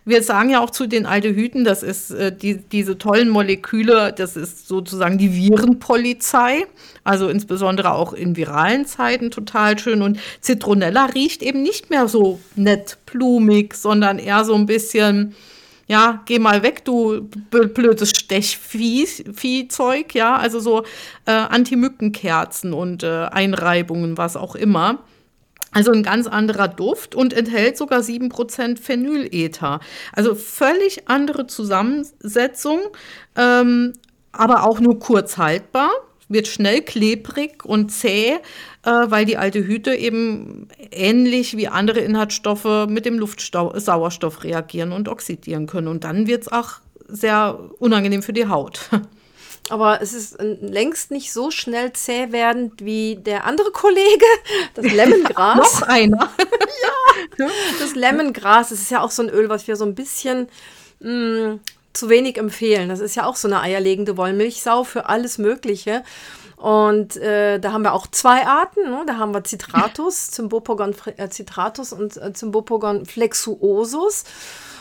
Wir sagen ja auch zu den Aldehyden, das ist äh, die, diese tollen Moleküle, das ist sozusagen die Virenpolizei, also insbesondere auch in viralen Zeiten total schön. Und Zitronella riecht eben nicht mehr so nett, blumig, sondern eher so ein bisschen, ja, geh mal weg, du blödes Stechviehzeug, ja, also so äh, Anti-Mückenkerzen und äh, Einreibungen, was auch immer. Also ein ganz anderer Duft und enthält sogar 7% Phenylether. Also völlig andere Zusammensetzung, ähm, aber auch nur kurz haltbar. Wird schnell klebrig und zäh, äh, weil die Aldehyde eben ähnlich wie andere Inhaltsstoffe mit dem Luftsauerstoff reagieren und oxidieren können. Und dann wird es auch sehr unangenehm für die Haut. [LAUGHS] Aber es ist längst nicht so schnell zäh werdend wie der andere Kollege, [LAUGHS] das Lemongras. Noch einer. [LAUGHS] ja, das Lemongras, das ist ja auch so ein Öl, was wir so ein bisschen mh, mm, zu wenig empfehlen. Das ist ja auch so eine eierlegende Wollmilchsau für alles Mögliche. Und äh, da haben wir auch zwei Arten. Ne? Da haben wir Citratus, [LAUGHS] Cymbopogon äh, citratus und äh, Cymbopogon flexuosus.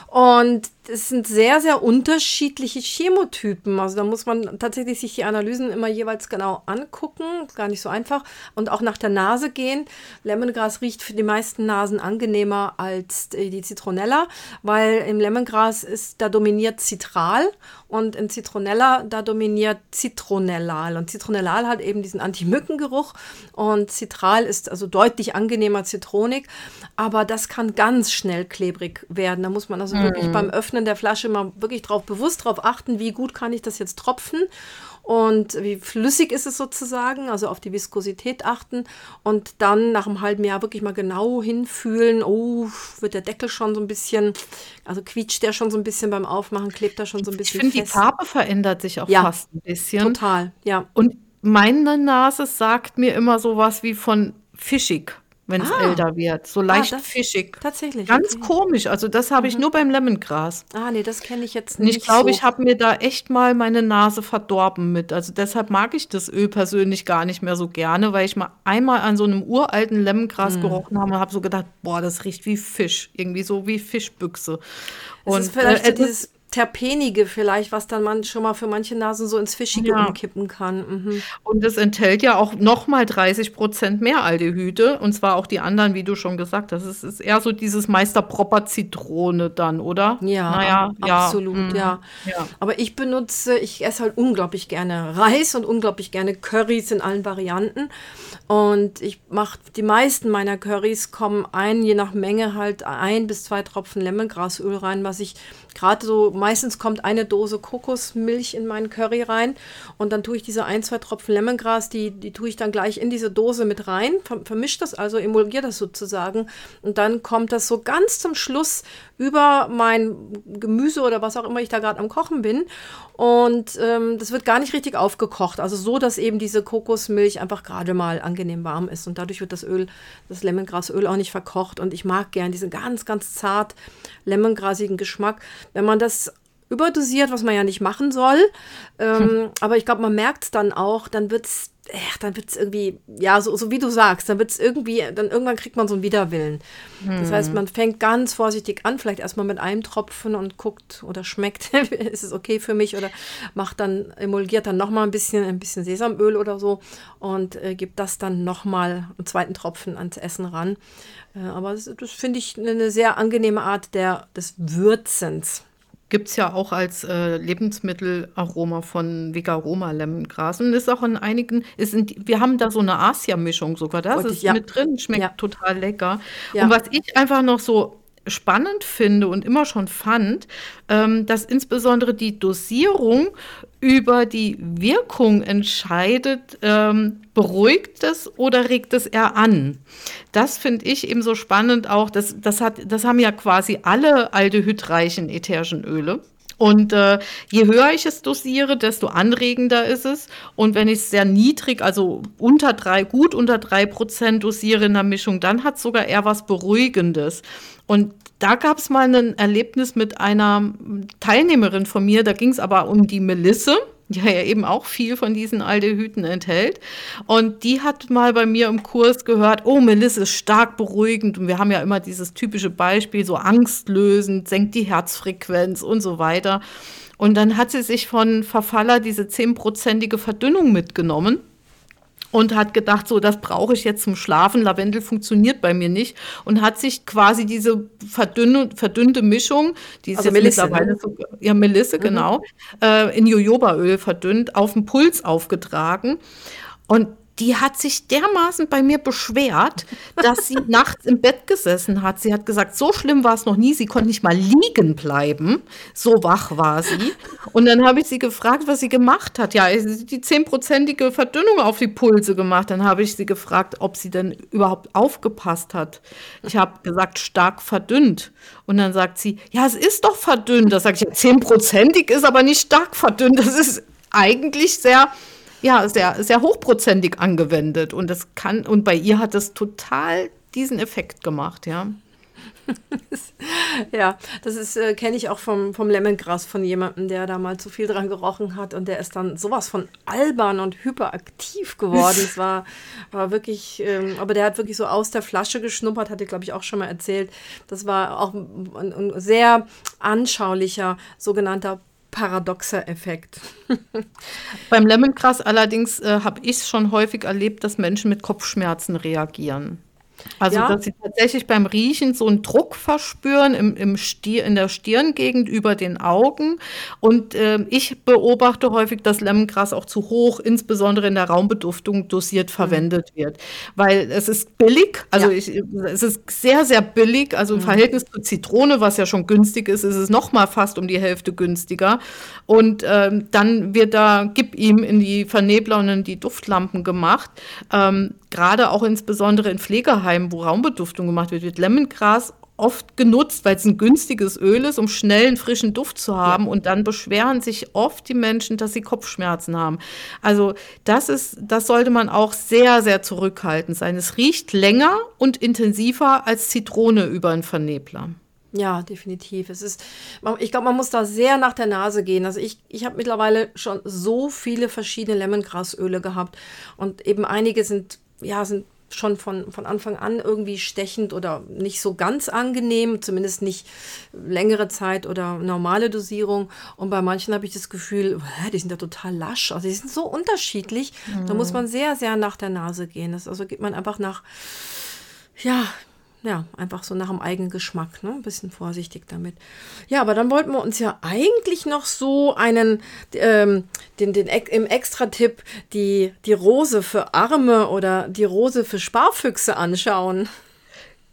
Und es sind sehr, sehr unterschiedliche Chemotypen. Also da muss man tatsächlich sich die Analysen immer jeweils genau angucken. Gar nicht so einfach. Und auch nach der Nase gehen. Lemongras riecht für die meisten Nasen angenehmer als die Zitronella, weil im Lemongras ist, da dominiert Citral und in Zitronella, da dominiert Zitronellal. Und Zitronellal hat eben diesen Anti-Mückengeruch und Citral ist also deutlich angenehmer zitronig. Aber das kann ganz schnell klebrig werden. Da muss man also mhm. wirklich beim Öffnen Öffnen der Flasche mal wirklich drauf bewusst darauf achten, wie gut kann ich das jetzt tropfen und wie flüssig ist es sozusagen, also auf die Viskosität achten und dann nach einem halben Jahr wirklich mal genau hinfühlen, oh, wird der Deckel schon so ein bisschen, also quietscht der schon so ein bisschen beim Aufmachen, klebt da schon so ein bisschen Ich finde, die Farbe verändert sich auch ja, fast ein bisschen. Total, ja. Und meine Nase sagt mir immer sowas wie von fischig wenn es Ah. älter wird. So Ah, leicht das fischig. tatsächlich, Ganz okay. komisch. Also das habe ich Mhm. nur beim Lemongras. Ah, nee, das kenne ich jetzt Und ich nicht glaube, so. ich habe mir da echt mal meine Nase verdorben mit. Also deshalb mag ich das Öl persönlich gar nicht mehr so gerne, weil ich mal einmal an so einem uralten Lemongras Mhm. gerochen habe und habe so gedacht, boah, das riecht wie Fisch. Irgendwie so wie Fischbüchse. Es Und ist vielleicht so äh, dieses Terpenige vielleicht, was dann man schon mal für manche Nasen so ins Fischige Ja. umkippen kann. Mhm. Und es enthält ja auch nochmal 30 Prozent mehr Aldehyde. Und zwar auch die anderen, wie du schon gesagt hast. Es ist eher so dieses Meister Propper Zitrone dann, oder? Ja, Naja, ja. absolut, mhm, ja. ja. Aber ich benutze, ich esse halt unglaublich gerne Reis und unglaublich gerne Currys in allen Varianten. Und ich mache die meisten meiner Currys kommen ein, je nach Menge halt ein bis zwei Tropfen Lemongrasöl rein, was ich gerade so, meistens kommt eine Dose Kokosmilch in meinen Curry rein und dann tue ich diese ein, zwei Tropfen Lemongras, die, die tue ich dann gleich in diese Dose mit rein, ver- vermische das also, emulgiere das sozusagen und dann kommt das so ganz zum Schluss über mein Gemüse oder was auch immer ich da gerade am Kochen bin. Und ähm, das wird gar nicht richtig aufgekocht, also so, dass eben diese Kokosmilch einfach gerade mal angenehm warm ist. Und dadurch wird das Öl, das Lemongrasöl auch nicht verkocht. Und ich mag gern diesen ganz, ganz zart lemongrasigen Geschmack. Wenn man das überdosiert, was man ja nicht machen soll, ähm, aber ich glaube, man merkt es dann auch, dann wird es äh, dann wird es irgendwie, ja, so, so wie du sagst, dann wird es irgendwie, dann irgendwann kriegt man so einen Widerwillen. Mhm. Das heißt, man fängt ganz vorsichtig an, vielleicht erstmal mit einem Tropfen und guckt oder schmeckt, [LAUGHS] ist es okay für mich oder macht dann, emulgiert dann nochmal ein bisschen, ein bisschen Sesamöl oder so und äh, gibt das dann nochmal einen zweiten Tropfen ans Essen ran. Äh, aber das, das finde ich eine sehr angenehme Art der, des Würzens. Gibt es ja auch als äh, Lebensmittelaroma von Vegaroma Lemongras. Und ist auch in einigen, ist in, wir haben da so eine Asia-Mischung sogar. Das ist ja. mit drin, schmeckt ja. total lecker. Ja. Und was ich einfach noch so spannend finde und immer schon fand, ähm, dass insbesondere die Dosierung über die Wirkung entscheidet, ähm, beruhigt es oder regt es eher an. Das finde ich eben so spannend auch. Das, das, hat, das haben ja quasi alle aldehydreichen ätherischen Öle. Und äh, je höher ich es dosiere, desto anregender ist es. Und wenn ich es sehr niedrig, also unter drei, gut unter drei Prozent dosiere in der Mischung, dann hat es sogar eher was Beruhigendes. Und da gab es mal ein Erlebnis mit einer Teilnehmerin von mir, da ging es aber um die Melisse [LAUGHS] ja eben auch viel von diesen Aldehyden enthält. Und die hat mal bei mir im Kurs gehört, oh, Melisse ist stark beruhigend. Und wir haben ja immer dieses typische Beispiel, so angstlösend, senkt die Herzfrequenz und so weiter. Und dann hat sie sich von Verfaller diese zehnprozentige Verdünnung mitgenommen und hat gedacht, so, das brauche ich jetzt zum Schlafen. Lavendel funktioniert bei mir nicht und hat sich quasi diese verdünne, verdünnte Mischung, die ist also jetzt Melisse, mittlerweile ne? so, ja, Melisse, mhm. genau, äh, in Jojobaöl verdünnt, auf den Puls aufgetragen. Und die hat sich dermaßen bei mir beschwert, dass sie [LAUGHS] nachts im Bett gesessen hat. Sie hat gesagt, so schlimm war es noch nie. Sie konnte nicht mal liegen bleiben. So wach war sie. Und dann habe ich sie gefragt, was sie gemacht hat. Ja, die zehnprozentige Verdünnung auf die Pulse gemacht. Dann habe ich sie gefragt, ob sie denn überhaupt aufgepasst hat. Ich habe gesagt, stark verdünnt. Und dann sagt sie, ja, es ist doch verdünnt. Da sage ich, zehnprozentig ist aber nicht stark verdünnt. Das ist eigentlich sehr ja, sehr, sehr hochprozentig angewendet. Und das kann, und bei ihr hat das total diesen Effekt gemacht, ja. [LAUGHS] ja, das ist, äh, kenne ich auch vom, vom Lemongras von jemandem, der da mal zu viel dran gerochen hat und der ist dann sowas von albern und hyperaktiv geworden. [LAUGHS] es war, war wirklich, ähm, aber der hat wirklich so aus der Flasche geschnuppert, hatte, glaube ich, auch schon mal erzählt. Das war auch ein, ein sehr anschaulicher sogenannter paradoxer Effekt. [LAUGHS] Beim Lemongrass allerdings äh, habe ich schon häufig erlebt, dass Menschen mit Kopfschmerzen reagieren. Also, ja. dass sie tatsächlich beim Riechen so einen Druck verspüren im, im Stier, in der Stirngegend über den Augen. Und äh, ich beobachte häufig, dass Lemongras auch zu hoch, insbesondere in der Raumbeduftung, dosiert mhm. verwendet wird. Weil es ist billig, also ja. ich, es ist sehr, sehr billig. Also im mhm. Verhältnis zu Zitrone, was ja schon günstig ist, ist es nochmal fast um die Hälfte günstiger. Und ähm, dann wird da, gib ihm in die Vernebler und in die Duftlampen gemacht. Ähm, Gerade auch insbesondere in Pflegeheimen, wo Raumbeduftung gemacht wird, wird Lemongras oft genutzt, weil es ein günstiges Öl ist, um schnell einen frischen Duft zu haben. Und dann beschweren sich oft die Menschen, dass sie Kopfschmerzen haben. Also das ist, das sollte man auch sehr, sehr zurückhaltend sein. Es riecht länger und intensiver als Zitrone über einen Vernebler. Ja, definitiv. Es ist, ich glaube, man muss da sehr nach der Nase gehen. Also ich, ich habe mittlerweile schon so viele verschiedene Lemongrasöle gehabt und eben einige sind, ja, sind schon von, von Anfang an irgendwie stechend oder nicht so ganz angenehm, zumindest nicht längere Zeit oder normale Dosierung. Und bei manchen habe ich das Gefühl, die sind ja total lasch. Also die sind so unterschiedlich. Mhm. Da muss mhm. man sehr, sehr nach der Nase gehen. Das, also geht man einfach nach, ja, ja, einfach so nach dem eigenen Geschmack, ne? Ein bisschen vorsichtig damit. Ja, aber dann wollten wir uns ja eigentlich noch so einen, ähm, den, den im Extra-Tipp die, die Rose für Arme oder die Rose für Sparfüchse anschauen.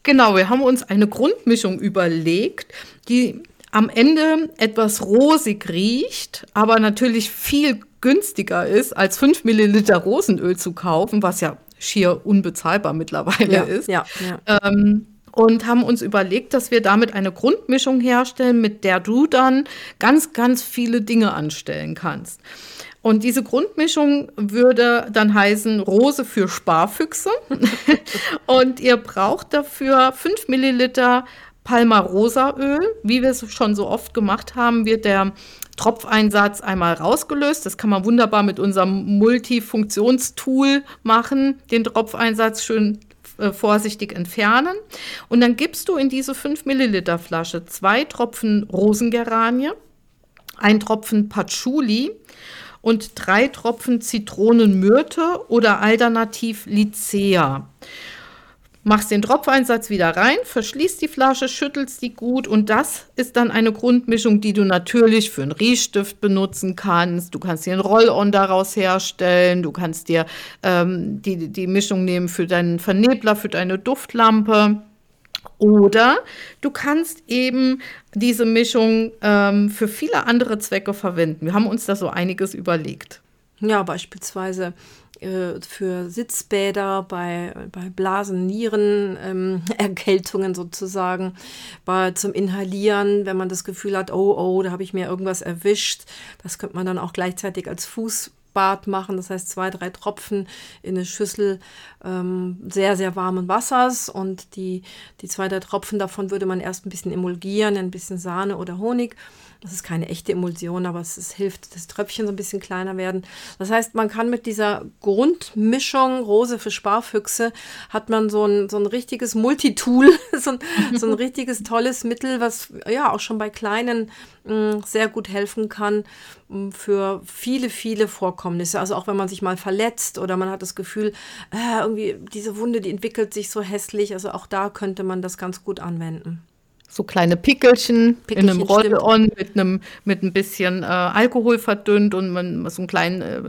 Genau, wir haben uns eine Grundmischung überlegt, die am Ende etwas rosig riecht, aber natürlich viel günstiger ist, als 5 Milliliter Rosenöl zu kaufen, was ja schier unbezahlbar mittlerweile ja, ist. Ja, ja. Ähm, und haben uns überlegt, dass wir damit eine Grundmischung herstellen, mit der du dann ganz, ganz viele Dinge anstellen kannst. Und diese Grundmischung würde dann heißen Rose für Sparfüchse. [LAUGHS] und ihr braucht dafür 5 Milliliter Palmarosaöl. Wie wir es schon so oft gemacht haben, wird der Tropfeinsatz einmal rausgelöst. Das kann man wunderbar mit unserem Multifunktionstool machen, den Tropfeinsatz schön äh, vorsichtig entfernen. Und dann gibst du in diese 5 Milliliter Flasche zwei Tropfen Rosengeranie, ein Tropfen Patchouli und drei Tropfen Zitronenmyrte oder alternativ Lycea. Machst den Tropfeinsatz wieder rein, verschließt die Flasche, schüttelst die gut und das ist dann eine Grundmischung, die du natürlich für einen Riechstift benutzen kannst. Du kannst dir einen Roll-On daraus herstellen, du kannst dir ähm, die, die Mischung nehmen für deinen Vernebler, für deine Duftlampe. Oder du kannst eben diese Mischung ähm, für viele andere Zwecke verwenden. Wir haben uns da so einiges überlegt. Ja, beispielsweise äh, für Sitzbäder, bei, bei Blasen, Nieren, ähm, [LAUGHS] Erkältungen sozusagen, bei, zum Inhalieren, wenn man das Gefühl hat, oh, oh, da habe ich mir irgendwas erwischt. Das könnte man dann auch gleichzeitig als Fuß Bad machen, das heißt zwei, drei Tropfen in eine Schüssel ähm, sehr, sehr warmen Wassers und die, die zwei, drei Tropfen davon würde man erst ein bisschen emulgieren, ein bisschen Sahne oder Honig. Das ist keine echte Emulsion, aber es, es hilft, dass Tröpfchen so ein bisschen kleiner werden. Das heißt, man kann mit dieser Grundmischung Rose für Sparfüchse hat man so ein, so ein richtiges Multitool, [LAUGHS] so ein, so ein richtiges tolles Mittel, was ja auch schon bei kleinen mm, sehr gut helfen kann mm, für viele, viele Vorkommnisse. Also auch wenn man sich mal verletzt oder man hat das Gefühl, äh, irgendwie diese Wunde, die entwickelt sich so hässlich. Also auch da könnte man das ganz gut anwenden so kleine Pickelchen, Pickelchen in einem Roll-On mit einem mit ein bisschen äh, Alkohol verdünnt und man so einen kleinen äh,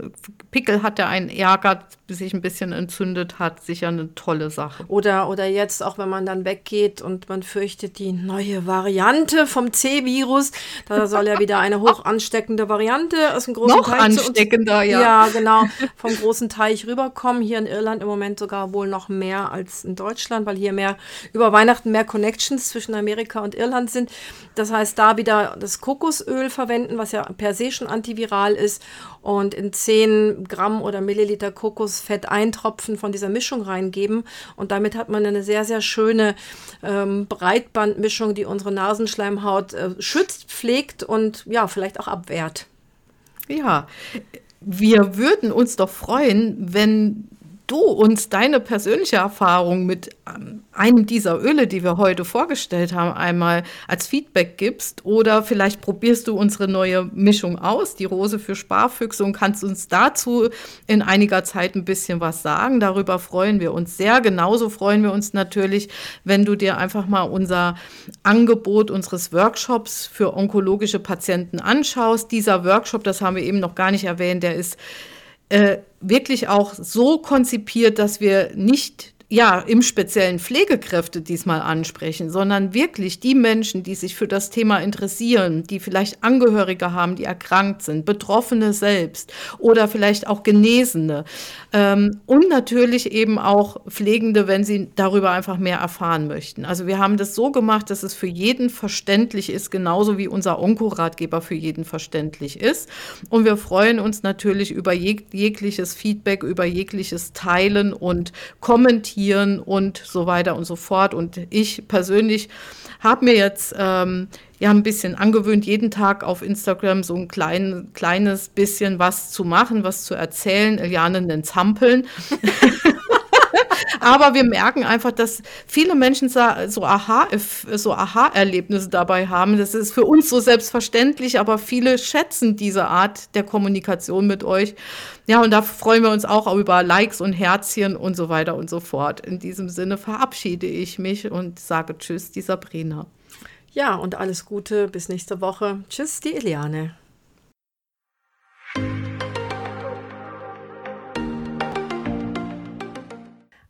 Pickel hat, der einen ärgert, bis sich ein bisschen entzündet hat, sicher eine tolle Sache. Oder, oder jetzt auch, wenn man dann weggeht und man fürchtet die neue Variante vom C-Virus, da soll ja wieder eine hoch ansteckende Variante aus dem großen Noch Teich ansteckender, ja. Ja, genau, vom großen Teich rüberkommen. Hier in Irland im Moment sogar wohl noch mehr als in Deutschland, weil hier mehr über Weihnachten mehr Connections zwischen Amerika Amerika und Irland sind. Das heißt, da wieder das Kokosöl verwenden, was ja per se schon antiviral ist. Und in 10 Gramm oder Milliliter Kokosfett eintropfen von dieser Mischung reingeben. Und damit hat man eine sehr, sehr schöne ähm, Breitbandmischung, die unsere Nasenschleimhaut äh, schützt, pflegt und ja, vielleicht auch abwehrt. Ja, wir würden uns doch freuen, wenn du uns deine persönliche Erfahrung mit ähm, einem dieser Öle, die wir heute vorgestellt haben, einmal als Feedback gibst oder vielleicht probierst du unsere neue Mischung aus, die Rose für Sparfüchse und kannst uns dazu in einiger Zeit ein bisschen was sagen. Darüber freuen wir uns sehr. Genauso freuen wir uns natürlich, wenn du dir einfach mal unser Angebot unseres Workshops für onkologische Patienten anschaust. Dieser Workshop, das haben wir eben noch gar nicht erwähnt, der ist äh, wirklich auch so konzipiert, dass wir nicht ja, im speziellen Pflegekräfte diesmal ansprechen, sondern wirklich die Menschen, die sich für das Thema interessieren, die vielleicht Angehörige haben, die erkrankt sind, Betroffene selbst oder vielleicht auch Genesene ähm, und natürlich eben auch Pflegende, wenn sie darüber einfach mehr erfahren möchten. Also wir haben das so gemacht, dass es für jeden verständlich ist, genauso wie unser Onkoratgeber für jeden verständlich ist. Und wir freuen uns natürlich über jeg jegliches Feedback, über jegliches Teilen und Kommentieren kommentieren und so weiter und so fort. Und ich persönlich habe mir jetzt ähm, ja ein bisschen angewöhnt, jeden Tag auf Instagram so ein klein, kleines bisschen was zu machen, was zu erzählen. Eliane nennt Zampeln. [LAUGHS] Aber wir merken einfach, dass viele Menschen so Aha-Erlebnisse so Aha dabei haben. Das ist für uns so selbstverständlich, aber viele schätzen diese Art der Kommunikation mit euch. Ja, und da freuen wir uns auch über Likes und Herzchen und so weiter und so fort. In diesem Sinne verabschiede ich mich und sage Tschüss, die Sabrina. Ja, und alles Gute bis nächste Woche. Tschüss, die Eliane.